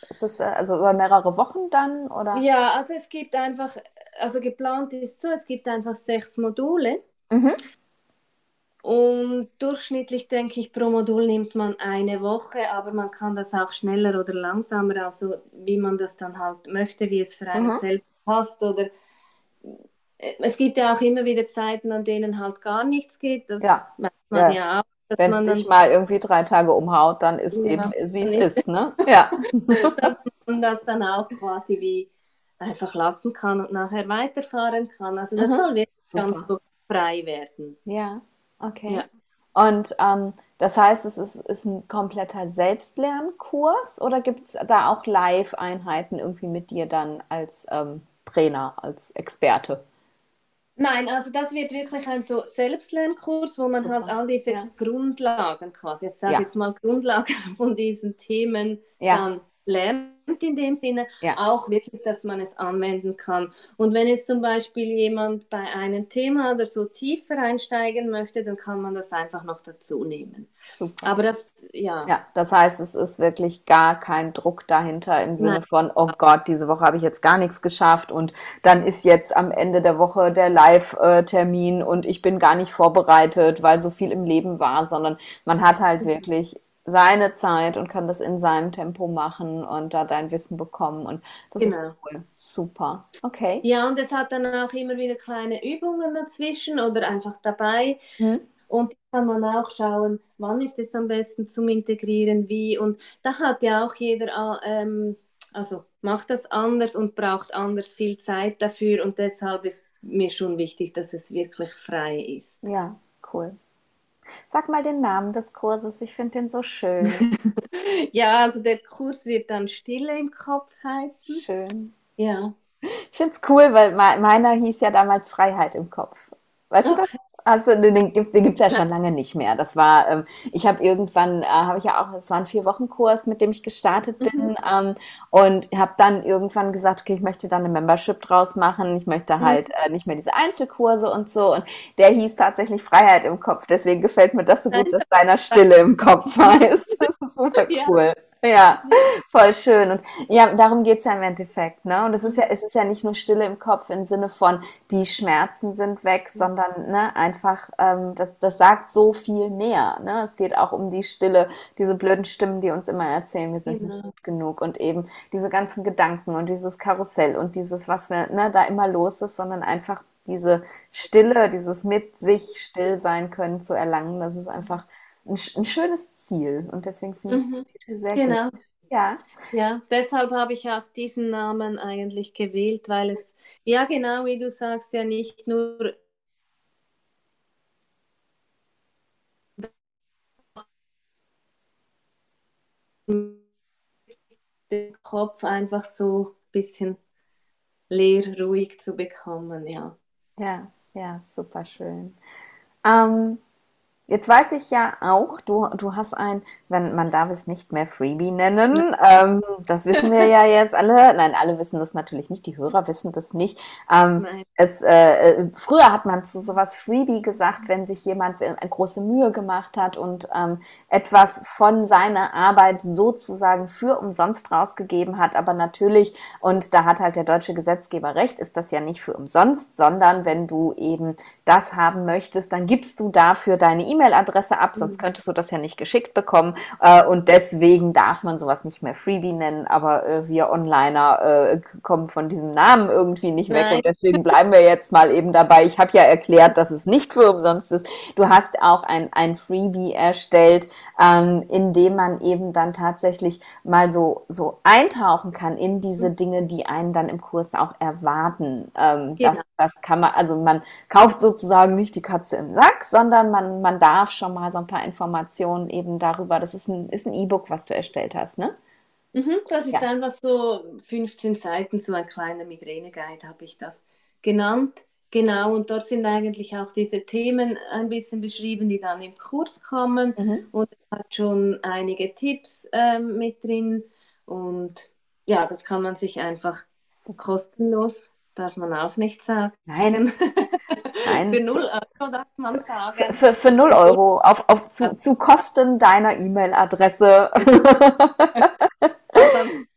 Ist es äh, also über mehrere Wochen dann? Oder? Ja, also es gibt einfach, also geplant ist so, es gibt einfach sechs Module. Mhm. Und durchschnittlich denke ich, pro Modul nimmt man eine Woche, aber man kann das auch schneller oder langsamer, also wie man das dann halt möchte, wie es für einen mhm. selbst passt. Oder äh, es gibt ja auch immer wieder Zeiten, an denen halt gar nichts geht. Das ja. merkt man ja, ja auch. Wenn es dich mal irgendwie drei Tage umhaut, dann ist ja, eben, wie es ist, ne? [LAUGHS] Ja. Dass man das dann auch quasi wie einfach lassen kann und nachher weiterfahren kann. Also das Aha, soll wirklich super. ganz so frei werden. Ja, okay. Ja. Und ähm, das heißt, es ist, ist ein kompletter Selbstlernkurs oder gibt es da auch Live-Einheiten irgendwie mit dir dann als ähm, Trainer, als Experte? Nein, also das wird wirklich ein so Selbstlernkurs, wo man halt Super. halt all diese ja. Grundlagen quasi, ich sage ja. jetzt mal Grundlagen [LAUGHS] von diesen Themen ja. dann lernt in dem Sinne, ja. auch wirklich, dass man es anwenden kann. Und wenn jetzt zum Beispiel jemand bei einem Thema oder so tiefer einsteigen möchte, dann kann man das einfach noch dazu nehmen. Super. Aber das, ja. Ja, das heißt, es ist wirklich gar kein Druck dahinter im Sinne Nein. von, oh Gott, diese Woche habe ich jetzt gar nichts geschafft und dann ist jetzt am Ende der Woche der Live-Termin und ich bin gar nicht vorbereitet, weil so viel im Leben war, sondern man hat halt wirklich seine Zeit und kann das in seinem Tempo machen und da dein Wissen bekommen. Und das genau. ist cool. Super. Okay. Ja, und es hat dann auch immer wieder kleine Übungen dazwischen oder einfach dabei. Hm. Und kann man auch schauen, wann ist es am besten zum Integrieren, wie. Und da hat ja auch jeder, ähm, also macht das anders und braucht anders viel Zeit dafür. Und deshalb ist mir schon wichtig, dass es wirklich frei ist. Ja, cool. Sag mal den Namen des Kurses, ich finde den so schön. [LAUGHS] ja, also der Kurs wird dann Stille im Kopf heißen. Schön. Ja. Ich finde es cool, weil meiner hieß ja damals Freiheit im Kopf. Weißt okay. du das? Also den, den gibt es ja schon lange nicht mehr. Das war, ähm, ich habe irgendwann, äh, habe ich ja auch, es war ein vier Wochen Kurs, mit dem ich gestartet bin mhm. ähm, und habe dann irgendwann gesagt, okay, ich möchte da eine Membership draus machen. Ich möchte mhm. halt äh, nicht mehr diese Einzelkurse und so. Und der hieß tatsächlich Freiheit im Kopf. Deswegen gefällt mir das so gut, dass deiner Stille im Kopf [LAUGHS] heißt. Das ist super cool. Ja. Ja, voll schön. Und ja, darum geht's ja im Endeffekt. Ne? Und es ist ja, es ist ja nicht nur Stille im Kopf im Sinne von, die Schmerzen sind weg, sondern ne, einfach, ähm, das, das sagt so viel mehr. Ne? Es geht auch um die Stille, diese blöden Stimmen, die uns immer erzählen, wir sind genau. nicht gut genug. Und eben diese ganzen Gedanken und dieses Karussell und dieses, was wir ne, da immer los ist, sondern einfach diese Stille, dieses mit sich still sein können zu erlangen, das ist einfach ein, ein schönes Ziel. Und deswegen finde ich mhm. den Titel sehr genau. gut. Ja. ja, deshalb habe ich auch diesen Namen eigentlich gewählt, weil es, ja genau, wie du sagst, ja nicht nur den Kopf einfach so ein bisschen leer, ruhig zu bekommen, ja. Ja, ja, super schön. Ähm, Jetzt weiß ich ja auch, du, du hast ein, wenn man darf es nicht mehr Freebie nennen, ähm, das wissen wir ja [LAUGHS] jetzt alle. Nein, alle wissen das natürlich nicht, die Hörer wissen das nicht. Ähm, es, äh, äh, früher hat man zu sowas Freebie gesagt, wenn sich jemand eine große Mühe gemacht hat und ähm, etwas von seiner Arbeit sozusagen für umsonst rausgegeben hat. Aber natürlich, und da hat halt der deutsche Gesetzgeber recht, ist das ja nicht für umsonst, sondern wenn du eben das haben möchtest, dann gibst du dafür deine E-Mail E-Mail-Adresse ab, sonst mhm. könntest du das ja nicht geschickt bekommen. Äh, und deswegen darf man sowas nicht mehr Freebie nennen, aber äh, wir Onliner äh, kommen von diesem Namen irgendwie nicht weg. Nein. Und deswegen bleiben wir jetzt mal eben dabei. Ich habe ja erklärt, dass es nicht für umsonst ist. Du hast auch ein, ein Freebie erstellt, ähm, in dem man eben dann tatsächlich mal so, so eintauchen kann in diese mhm. Dinge, die einen dann im Kurs auch erwarten. Ähm, genau. das, das kann man, also man kauft sozusagen nicht die Katze im Sack, sondern man, man darf darf schon mal so ein paar Informationen eben darüber. Das ist ein ist ein E-Book, was du erstellt hast, ne? Mhm, das ist ja. einfach so 15 Seiten, so ein kleiner Migräne-Guide habe ich das genannt. Genau, und dort sind eigentlich auch diese Themen ein bisschen beschrieben, die dann im Kurs kommen. Mhm. Und es hat schon einige Tipps ähm, mit drin. Und ja, das kann man sich einfach kostenlos, darf man auch nicht sagen. Nein. [LAUGHS] Nein. Für 0 Euro darf man sagen. Für, für, für 0 Euro auf, auf, zu, zu Kosten deiner E-Mail-Adresse. [LAUGHS]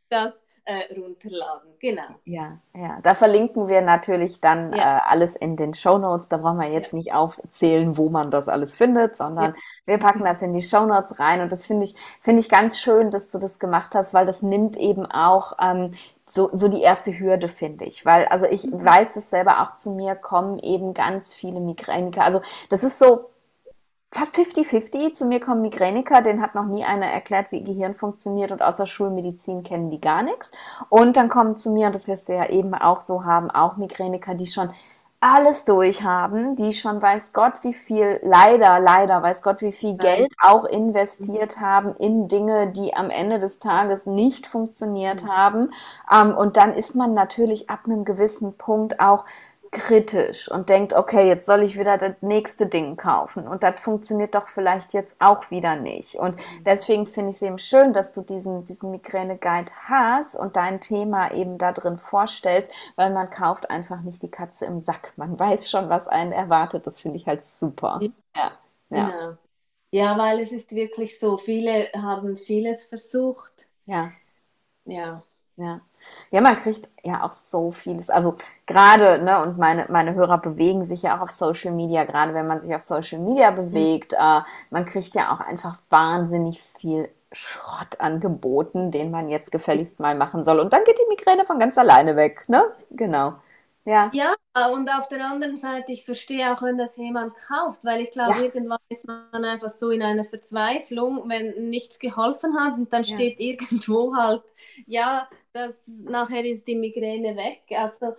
das äh, runterladen, genau. Ja, ja. Da verlinken wir natürlich dann ja. äh, alles in den Show Notes. Da brauchen wir jetzt ja. nicht aufzählen, wo man das alles findet, sondern ja. wir packen das in die Show Notes rein. Und das finde ich, finde ich ganz schön, dass du das gemacht hast, weil das nimmt eben auch ähm, so, so die erste Hürde, finde ich. Weil, also ich mhm. weiß es selber auch zu mir kommen eben ganz viele Migräniker. Also das ist so fast 50-50. Zu mir kommen Migräniker, denen hat noch nie einer erklärt, wie Gehirn funktioniert und außer Schulmedizin kennen die gar nichts. Und dann kommen zu mir, und das wirst du ja eben auch so haben, auch Migräniker, die schon alles durchhaben, die schon weiß Gott wie viel, leider, leider weiß Gott wie viel Geld auch investiert haben in Dinge, die am Ende des Tages nicht funktioniert mhm. haben. Ähm, und dann ist man natürlich ab einem gewissen Punkt auch kritisch und denkt, okay, jetzt soll ich wieder das nächste Ding kaufen und das funktioniert doch vielleicht jetzt auch wieder nicht. Und mhm. deswegen finde ich es eben schön, dass du diesen, diesen Migräne-Guide hast und dein Thema eben da drin vorstellst, weil man kauft einfach nicht die Katze im Sack. Man weiß schon, was einen erwartet. Das finde ich halt super. Ja. Ja. Genau. ja, weil es ist wirklich so, viele haben vieles versucht. Ja. Ja. Ja. Ja, man kriegt ja auch so vieles. Also gerade, ne, und meine, meine Hörer bewegen sich ja auch auf Social Media, gerade wenn man sich auf Social Media mhm. bewegt, mhm. äh, man kriegt ja auch einfach wahnsinnig viel Schrott angeboten, den man jetzt gefälligst mal machen soll. Und dann geht die Migräne von ganz alleine weg, ne? Genau. Ja. ja, und auf der anderen Seite, ich verstehe auch, wenn das jemand kauft, weil ich glaube, ja. irgendwann ist man einfach so in einer Verzweiflung, wenn nichts geholfen hat und dann ja. steht irgendwo halt, ja, das, nachher ist die Migräne weg. Also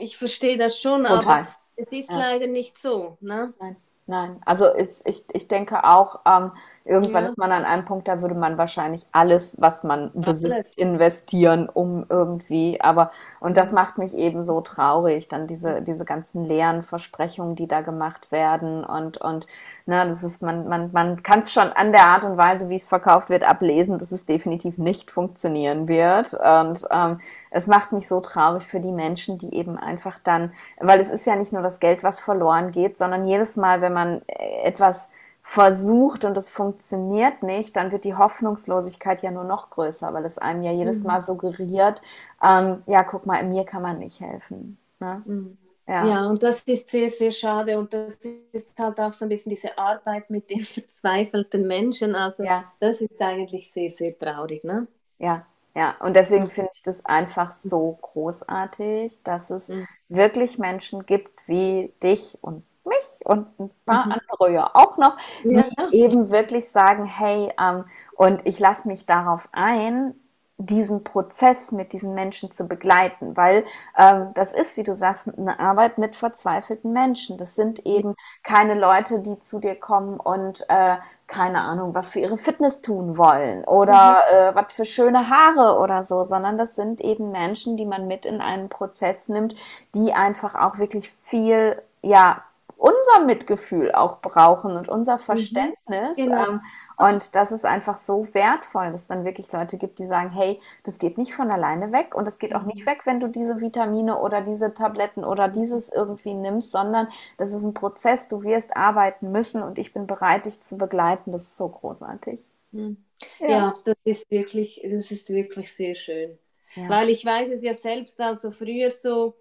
ich verstehe das schon, Total. aber es ist ja. leider nicht so. Ne? Nein. Nein, also ist, ich, ich denke auch, ähm, irgendwann Ja, ist man an einem Punkt, da würde man wahrscheinlich alles, was man alles. besitzt, investieren, um irgendwie, aber, und das Mhm. macht mich eben so traurig, dann diese, diese ganzen leeren Versprechungen, die da gemacht werden und, und, ne, das ist, man, man, man kann es schon an der Art und Weise, wie es verkauft wird, ablesen, dass es definitiv nicht funktionieren wird und, ähm, es macht mich so traurig für die Menschen, die eben einfach dann, weil es ist ja nicht nur das Geld, was verloren geht, sondern jedes Mal, wenn man äh, etwas versucht und es funktioniert nicht, dann wird die Hoffnungslosigkeit ja nur noch größer, weil es einem ja jedes Mhm. Mal suggeriert, ähm, ja, guck mal, mir kann man nicht helfen. Ne? Mhm. Ja, Ja, und das ist sehr, sehr schade. Und das ist halt auch so ein bisschen diese Arbeit mit den [LAUGHS] verzweifelten Menschen. Also, ja, das ist eigentlich sehr, sehr traurig, ne? ja, ja. Und deswegen finde ich das einfach so großartig, dass es Mhm. wirklich Menschen gibt wie dich und mich und ein paar Mhm. andere ja auch noch, die Ja, eben wirklich sagen, hey, ähm, und ich lasse mich darauf ein, diesen Prozess mit diesen Menschen zu begleiten, weil ähm, das ist, wie du sagst, eine Arbeit mit verzweifelten Menschen. Das sind eben keine Leute, die zu dir kommen und äh, keine Ahnung, was für ihre Fitness tun wollen Mhm. oder äh, was für schöne Haare oder so, sondern das sind eben Menschen, die man mit in einen Prozess nimmt, die einfach auch wirklich viel, ja, unser Mitgefühl auch brauchen und unser Mhm. Verständnis. Genau. Ähm, und das ist einfach so wertvoll, dass es dann wirklich Leute gibt, die sagen, hey, das geht nicht von alleine weg und das geht auch nicht Mhm. weg, wenn du diese Vitamine oder diese Tabletten oder dieses irgendwie nimmst, sondern das ist ein Prozess, du wirst arbeiten müssen und ich bin bereit, dich zu begleiten. Das ist so großartig. Mhm. Ja, Ja, das ist wirklich, das ist wirklich sehr schön. ja, Weil ich weiß es ja selbst, also früher so,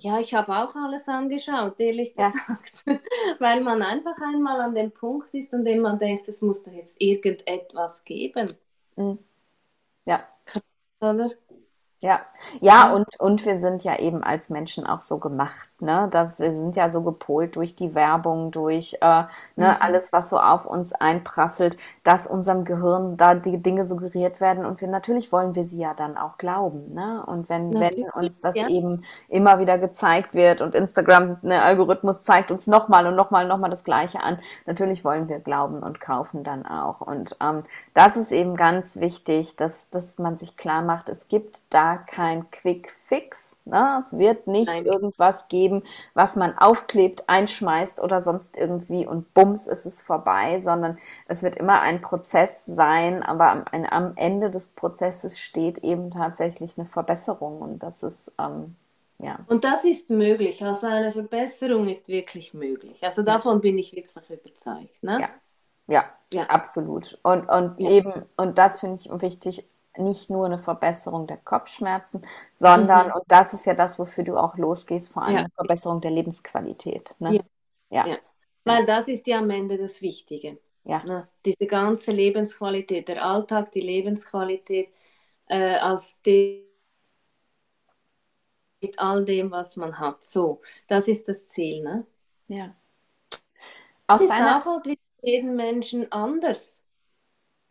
ja, ich habe auch alles angeschaut, ehrlich ja, gesagt. [LAUGHS] Weil man einfach einmal an dem Punkt ist, an dem man denkt, es muss doch jetzt irgendetwas geben, mm, ja. oder? Ja, ja, und, und wir sind ja eben als Menschen auch so gemacht, ne? Das, wir sind ja so gepolt durch die Werbung, durch äh, ne, Mhm. alles, was so auf uns einprasselt, dass unserem Gehirn da die Dinge suggeriert werden und wir natürlich wollen wir sie ja dann auch glauben, ne? Und wenn, wenn uns das ja. eben immer wieder gezeigt wird und Instagram, ne, Algorithmus zeigt uns nochmal und nochmal und nochmal das Gleiche an, natürlich wollen wir glauben und kaufen dann auch. Und ähm, das ist eben ganz wichtig, dass, dass man sich klar macht, es gibt da kein Quick Fix. Ne? Es wird nicht Nein. irgendwas geben, was man aufklebt, einschmeißt oder sonst irgendwie und bums ist es vorbei, sondern es wird immer ein Prozess sein, aber am, am Ende des Prozesses steht eben tatsächlich eine Verbesserung und das ist, ähm, ja, Und das ist möglich, also eine Verbesserung ist wirklich möglich. Also ja, davon bin ich wirklich überzeugt, ne? ja, ja, Ja, absolut. Und, und ja. eben, und das finde ich wichtig, nicht nur eine Verbesserung der Kopfschmerzen, sondern, Mhm. und das ist ja das, wofür du auch losgehst, vor allem Ja, eine Verbesserung der Lebensqualität, ja, ne? Ja, ja. Weil das ist ja am Ende das Wichtige. ja, Ne? Diese ganze Lebensqualität, der Alltag, die Lebensqualität äh, als de mit all dem, was man hat. So, das ist das Ziel. Ne? ja. Es Aus ist deiner, auch halt für jeden Menschen anders.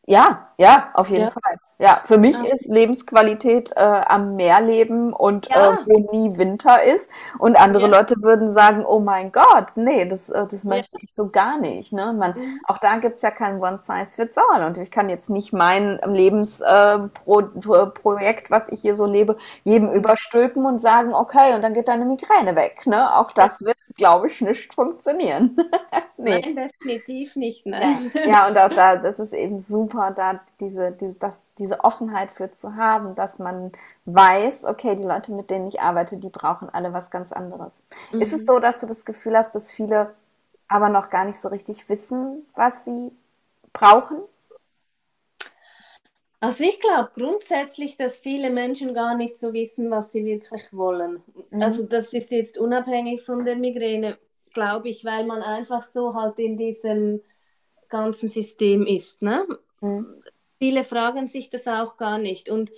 Ja, ja, auf jeden Ja, Fall. Ja, für mich also, ist Lebensqualität äh, am Meer leben und äh, ja, wo nie Winter ist. Und andere ja, Leute würden sagen, oh mein Gott, nee, das, äh, das ja. möchte ich so gar nicht. Ne? Man, Mhm. auch da gibt's ja kein One Size Fits All. Und ich kann jetzt nicht mein Lebensprojekt, äh, was ich hier so lebe, jedem Mhm. überstülpen und sagen, okay, und dann geht deine Migräne weg. Ne? Auch Ja. das wird, glaube ich, nicht funktionieren. [LAUGHS] Nee. Nein, definitiv nicht. Nein. ja, und auch da, das ist eben super, da diese, diese, das, diese Offenheit für zu haben, dass man weiß, okay, die Leute, mit denen ich arbeite, die brauchen alle was ganz anderes. Ist es Mhm. so, dass du das Gefühl hast, dass viele aber noch gar nicht so richtig wissen, was sie brauchen? Also ich glaube grundsätzlich, dass viele Menschen gar nicht so wissen, was sie wirklich wollen. Mhm. Also das ist jetzt unabhängig von der Migräne, glaube ich, weil man einfach so halt in diesem ganzen System ist. Ne? Mhm. Viele fragen sich das auch gar nicht. Und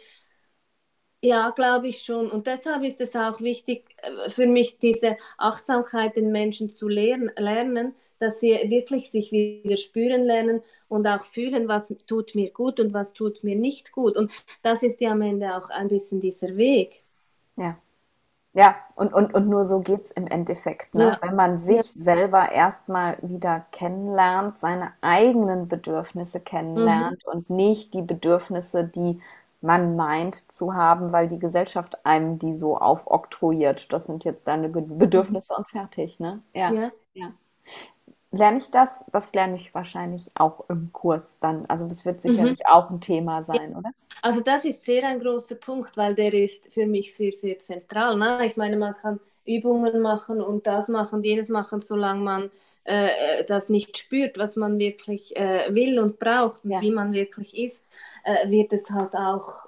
ja, glaube ich schon. Und deshalb ist es auch wichtig äh, für mich, diese Achtsamkeit den Menschen zu lehren, lernen, dass sie wirklich sich wieder spüren lernen und auch fühlen, was tut mir gut und was tut mir nicht gut. Und das ist ja am Ende auch ein bisschen dieser Weg. Ja, Ja, und, und, und nur so geht's im Endeffekt, ne? Ja, Wenn man sich selber erstmal wieder kennenlernt, seine eigenen Bedürfnisse Mhm. kennenlernt und nicht die Bedürfnisse, die man meint zu haben, weil die Gesellschaft einem die so aufoktroyiert. Das sind jetzt deine Mhm. Bedürfnisse und fertig, ne? Ja, Ja. ja. Lerne ich das? Das lerne ich wahrscheinlich auch im Kurs dann. Also das wird Mhm. sicherlich auch ein Thema sein, oder? Also das ist sehr ein großer Punkt, weil der ist für mich sehr, sehr zentral. Ne? Ich meine, man kann Übungen machen und das machen, jenes machen, solange man äh, das nicht spürt, was man wirklich äh, will und braucht und Ja. wie man wirklich ist, äh, wird es halt auch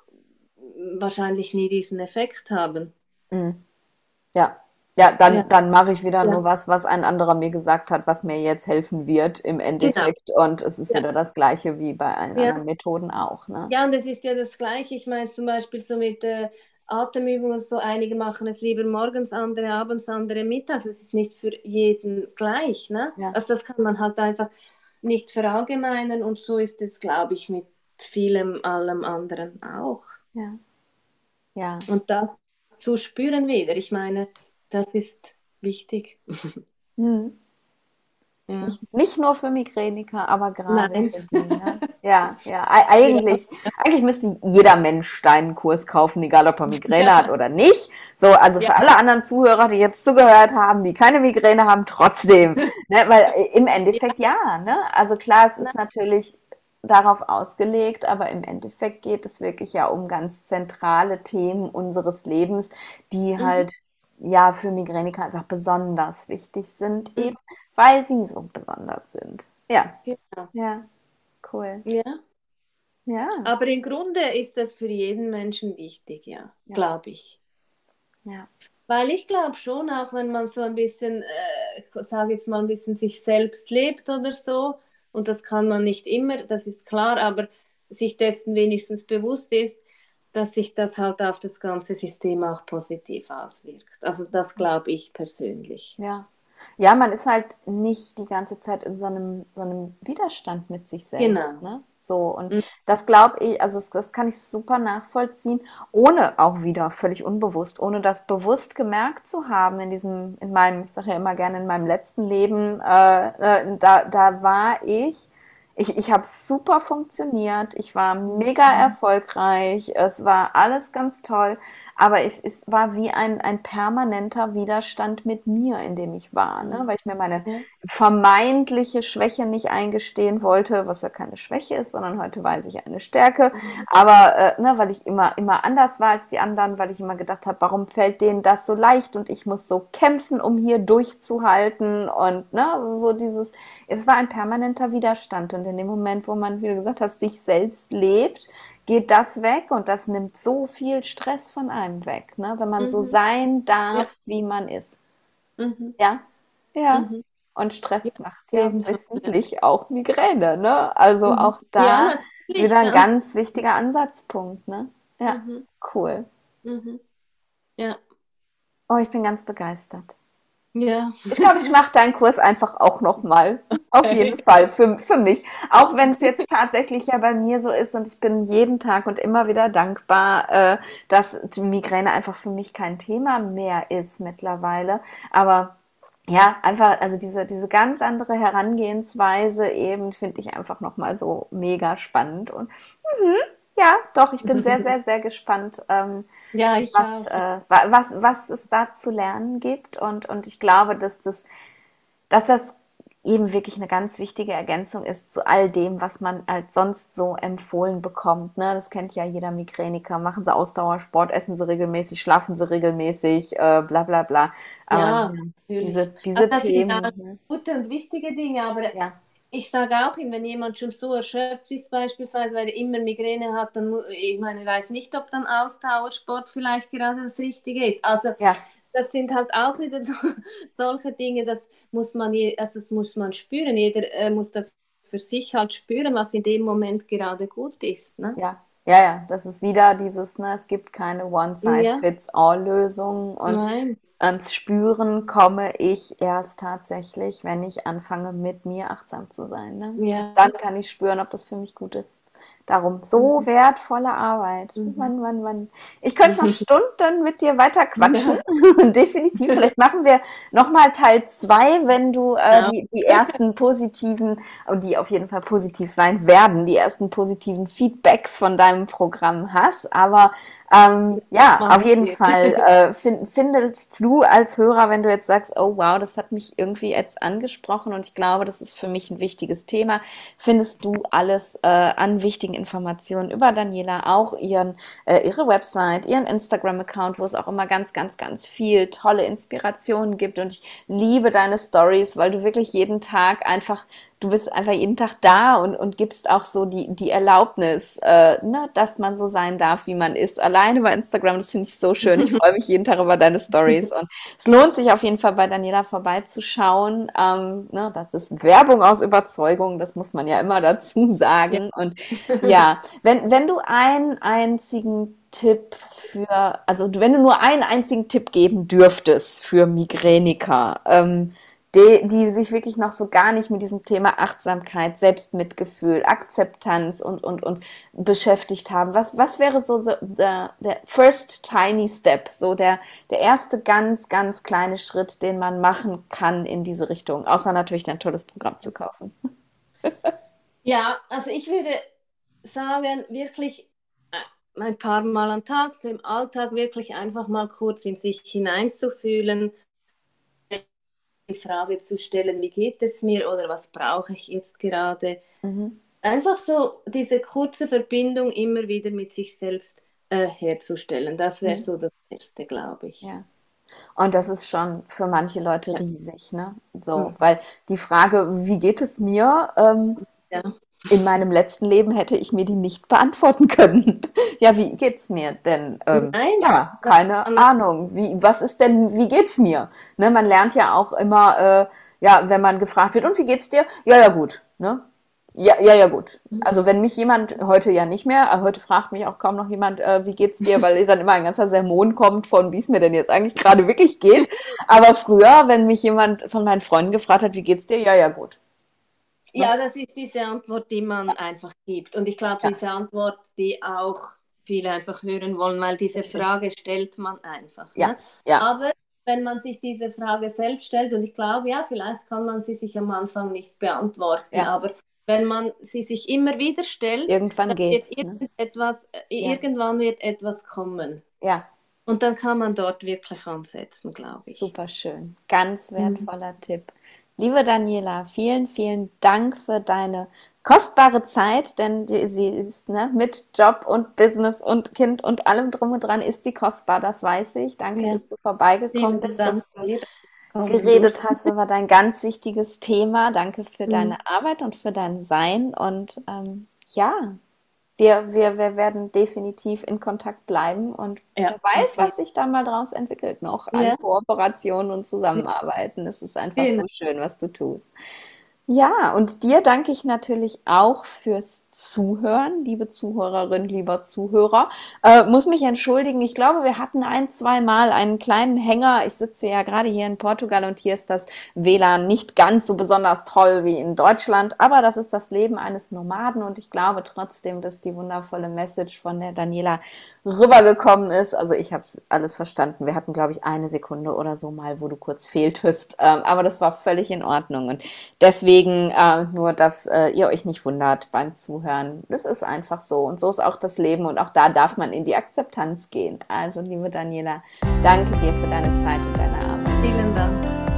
wahrscheinlich nie diesen Effekt haben. Mhm. Ja, ja, dann, Ja, dann mache ich wieder ja, nur was, was ein anderer mir gesagt hat, was mir jetzt helfen wird im genau. Endeffekt. Und es ist Ja, wieder das Gleiche wie bei allen anderen Methoden auch, ne? Ja, und es ist ja das Gleiche. Ich meine zum Beispiel so mit äh, Atemübungen, so einige machen es lieber morgens, andere abends, andere mittags. Es ist nicht für jeden gleich, ne? Ja, Also das kann man halt einfach nicht verallgemeinern und so ist es, glaube ich, mit vielem, allem anderen auch. ja, ja. Und das zu spüren wieder, ich meine, das ist wichtig. Hm. Ja. Nicht, nicht nur für Migräniker, aber gerade Nein. für die? Ja, ja. Ei- Ja. Eigentlich, eigentlich müsste jeder Mensch deinen Kurs kaufen, egal ob er Migräne hat Ja. oder nicht. So, also für Ja. alle anderen Zuhörer, die jetzt zugehört haben, die keine Migräne haben, trotzdem. [LAUGHS] Ne? Weil äh, im Endeffekt Ja. ja, ne? Also klar, es ist natürlich darauf ausgelegt, aber im Endeffekt geht es wirklich ja um ganz zentrale Themen unseres Lebens, die Mhm. halt ja für Migräniker einfach besonders wichtig sind, Mhm. eben weil sie so besonders sind. Ja, Genau. ja, cool. Ja. Ja, Aber im Grunde ist das für jeden Menschen wichtig, ja, ja, glaube ich. ja, Weil ich glaube schon, auch wenn man so ein bisschen, äh, sage jetzt mal ein bisschen sich selbst lebt oder so, und das kann man nicht immer, das ist klar, aber sich dessen wenigstens bewusst ist, dass sich das halt auf das ganze System auch positiv auswirkt. Also das glaube ich persönlich. ja. Ja, man ist halt nicht die ganze Zeit in so einem, so einem Widerstand mit sich selbst, Genau. ne? So, und Mhm. das glaube ich, also das, das kann ich super nachvollziehen, ohne auch wieder völlig unbewusst, ohne das bewusst gemerkt zu haben in diesem, in meinem, ich sage ja immer gerne, in meinem letzten Leben, äh, äh, da, da war ich, ich, ich habe super funktioniert, ich war mega Mhm. erfolgreich, es war alles ganz toll, aber es, es war wie ein, ein permanenter Widerstand mit mir, in dem ich war, ne? Weil ich mir meine vermeintliche Schwäche nicht eingestehen wollte, was ja keine Schwäche ist, sondern heute weiß ich eine Stärke. Mhm. Aber äh, ne, weil ich immer, immer anders war als die anderen, weil ich immer gedacht habe, warum fällt denen das so leicht und ich muss so kämpfen, um hier durchzuhalten und ne, so dieses, es war ein permanenter Widerstand und in dem Moment, wo man, wie du gesagt hast, sich selbst lebt, geht das weg und das nimmt so viel Stress von einem weg, ne, wenn man so Mhm. sein Ja. darf, wie man ist. Mhm. Ja, ja. Mhm. Und Ja, Stress auf macht ja. Ja. wissentlich auch Migräne, ne? Also Mhm. auch Ja, da wieder ein ja. ganz wichtiger Ansatzpunkt, ne? Ja, Mhm. cool. Mhm. Ja. Oh, ich bin ganz begeistert. Ja. Ich glaube, ich mache deinen Kurs einfach auch nochmal. Auf jeden Fall, für, für mich. Auch wenn es jetzt tatsächlich ja bei mir so ist und ich bin jeden Tag und immer wieder dankbar, äh, dass die Migräne einfach für mich kein Thema mehr ist mittlerweile. Aber ja, einfach, also diese, diese ganz andere Herangehensweise eben finde ich einfach nochmal so mega spannend. Und mhm, ja, doch, ich bin sehr, [LAUGHS] sehr, sehr gespannt, ähm, Ja, ich was, äh, wa- was, was es da zu lernen gibt. Und, und ich glaube, dass das, dass das eben wirklich eine ganz wichtige Ergänzung ist zu all dem, was man als sonst so empfohlen bekommt. Ne? Das kennt ja jeder Migräniker. Machen Sie Ausdauersport, essen Sie regelmäßig, schlafen Sie regelmäßig, äh, bla bla bla. Ja, ja, natürlich. diese, Also diese das sind ja Themen, ne? gute und wichtige Dinge, aber ja, ich sage auch ihm, wenn jemand schon so erschöpft ist, beispielsweise, weil er immer Migräne hat, dann, ich meine, ich weiß nicht, ob dann Ausdauersport vielleicht gerade das Richtige ist. Also ja, das sind halt auch wieder so, [LAUGHS] solche Dinge, das muss man, also das muss man spüren. Jeder äh, muss das für sich halt spüren, was in dem Moment gerade gut ist. Ne? ja, ja, ja. Das ist wieder dieses, ne, es gibt keine One-Size-Fits-All-Lösung und nein. Ans Spüren komme ich erst tatsächlich, wenn ich anfange, mit mir achtsam zu sein. Ne? Ja, Dann kann ich spüren, ob das für mich gut ist. Darum, so mhm. wertvolle Arbeit. Mhm. Mann, Mann, Mann. Ich könnte noch Stunden mit dir weiter quatschen. Ja. [LAUGHS] Definitiv. Vielleicht machen wir nochmal Teil zwei, wenn du äh, ja. die, die ersten positiven, und die auf jeden Fall positiv sein werden, die ersten positiven Feedbacks von deinem Programm hast. Aber ähm, ja, auf jeden Fall [LAUGHS] äh, find, findest du als Hörer, wenn du jetzt sagst, oh wow, das hat mich irgendwie jetzt angesprochen und ich glaube, das ist für mich ein wichtiges Thema, findest du alles äh, an wichtigen Informationen über Daniela, auch ihren, äh, ihre Website, ihren Instagram-Account, wo es auch immer ganz, ganz, ganz viel tolle Inspirationen gibt. Und ich liebe deine Stories, weil du wirklich jeden Tag einfach du bist einfach jeden Tag da und, und gibst auch so die, die Erlaubnis, äh, ne, dass man so sein darf, wie man ist. Alleine bei Instagram, das finde ich so schön. Ich [LAUGHS] freue mich jeden Tag über deine Stories und es lohnt sich auf jeden Fall bei Daniela vorbeizuschauen. Ähm, ne, das ist Werbung aus Überzeugung, das muss man ja immer dazu [LAUGHS] sagen. Und [LAUGHS] ja, wenn, wenn du einen einzigen Tipp für, also wenn du nur einen einzigen Tipp geben dürftest für Migräniker, ähm, die, die sich wirklich noch so gar nicht mit diesem Thema Achtsamkeit, Selbstmitgefühl, Akzeptanz und, und, und beschäftigt haben. Was, was wäre so der, der first tiny step, so der, der erste ganz, ganz kleine Schritt, den man machen kann in diese Richtung, außer natürlich ein tolles Programm zu kaufen? [LAUGHS] Ja, also ich würde sagen, wirklich äh, ein paar Mal am Tag, so im Alltag wirklich einfach mal kurz in sich hineinzufühlen, die Frage zu stellen, wie geht es mir oder was brauche ich jetzt gerade. Mhm. Einfach so diese kurze Verbindung immer wieder mit sich selbst äh, herzustellen. Das wäre mhm. so das Erste, glaube ich. Ja. Und das ist schon für manche Leute riesig, ne? So, mhm. weil die Frage, wie geht es mir, ähm, ja in meinem letzten Leben hätte ich mir die nicht beantworten können. ja, wie geht's mir denn? Ähm, Nein, ja, keine Ahnung. Wie, was ist denn, wie geht's mir? Ne, man lernt ja auch immer, äh, ja, wenn man gefragt wird, und wie geht's dir? Ja, ja, gut. Ne? Ja, ja, ja, gut. Mhm. Also wenn mich jemand heute ja nicht mehr, äh, heute fragt mich auch kaum noch jemand, äh, wie geht's dir, weil dann immer ein ganzer Sermon kommt von, wie es mir denn jetzt eigentlich gerade wirklich geht. Aber früher, wenn mich jemand von meinen Freunden gefragt hat, wie geht's dir, ja, ja, gut. Ja, das ist diese Antwort, die man einfach gibt. Und ich glaube, ja. diese Antwort, die auch viele einfach hören wollen, weil diese Frage stellt man einfach. Ja. Ne? ja. Aber wenn man sich diese Frage selbst stellt, und ich glaube, ja, vielleicht kann man sie sich am Anfang nicht beantworten, ja. aber wenn man sie sich immer wieder stellt, irgendwann geht wird ne? irgendetwas, ja. irgendwann wird etwas kommen. Ja. Und dann kann man dort wirklich ansetzen, glaube ich. Super schön. Ganz wertvoller mhm. Tipp. Liebe Daniela, vielen, vielen Dank für deine kostbare Zeit, denn die, sie ist ne, mit Job und Business und Kind und allem drum und dran ist sie kostbar, das weiß ich. Danke, ja. dass du vorbeigekommen bist, dass du geredet [LAUGHS] hast über dein ganz wichtiges Thema. Danke für mhm. deine Arbeit und für dein Sein und ähm, ja, wir, wir, wir werden definitiv in Kontakt bleiben und ja, wer weiß, was sich da mal draus entwickelt noch an ja. Kooperation und Zusammenarbeiten. Es ist einfach ja. so schön, was du tust. Ja, und dir danke ich natürlich auch fürs Zuhören, liebe Zuhörerin, lieber Zuhörer. Äh, muss mich entschuldigen, ich glaube, wir hatten ein, zwei Mal einen kleinen Hänger. Ich sitze ja gerade hier in Portugal und hier ist das WLAN nicht ganz so besonders toll wie in Deutschland, aber das ist das Leben eines Nomaden und ich glaube trotzdem, dass die wundervolle Message von der Daniela rübergekommen ist. Also ich habe es alles verstanden. Wir hatten, glaube ich, eine Sekunde oder so mal, wo du kurz fehltest, ähm, aber das war völlig in Ordnung und deswegen äh, nur, dass äh, ihr euch nicht wundert beim Zuhören. Das ist einfach so. Und so ist auch das Leben. Und auch da darf man in die Akzeptanz gehen. Also, liebe Daniela, danke dir für deine Zeit und deine Arbeit. Vielen Dank.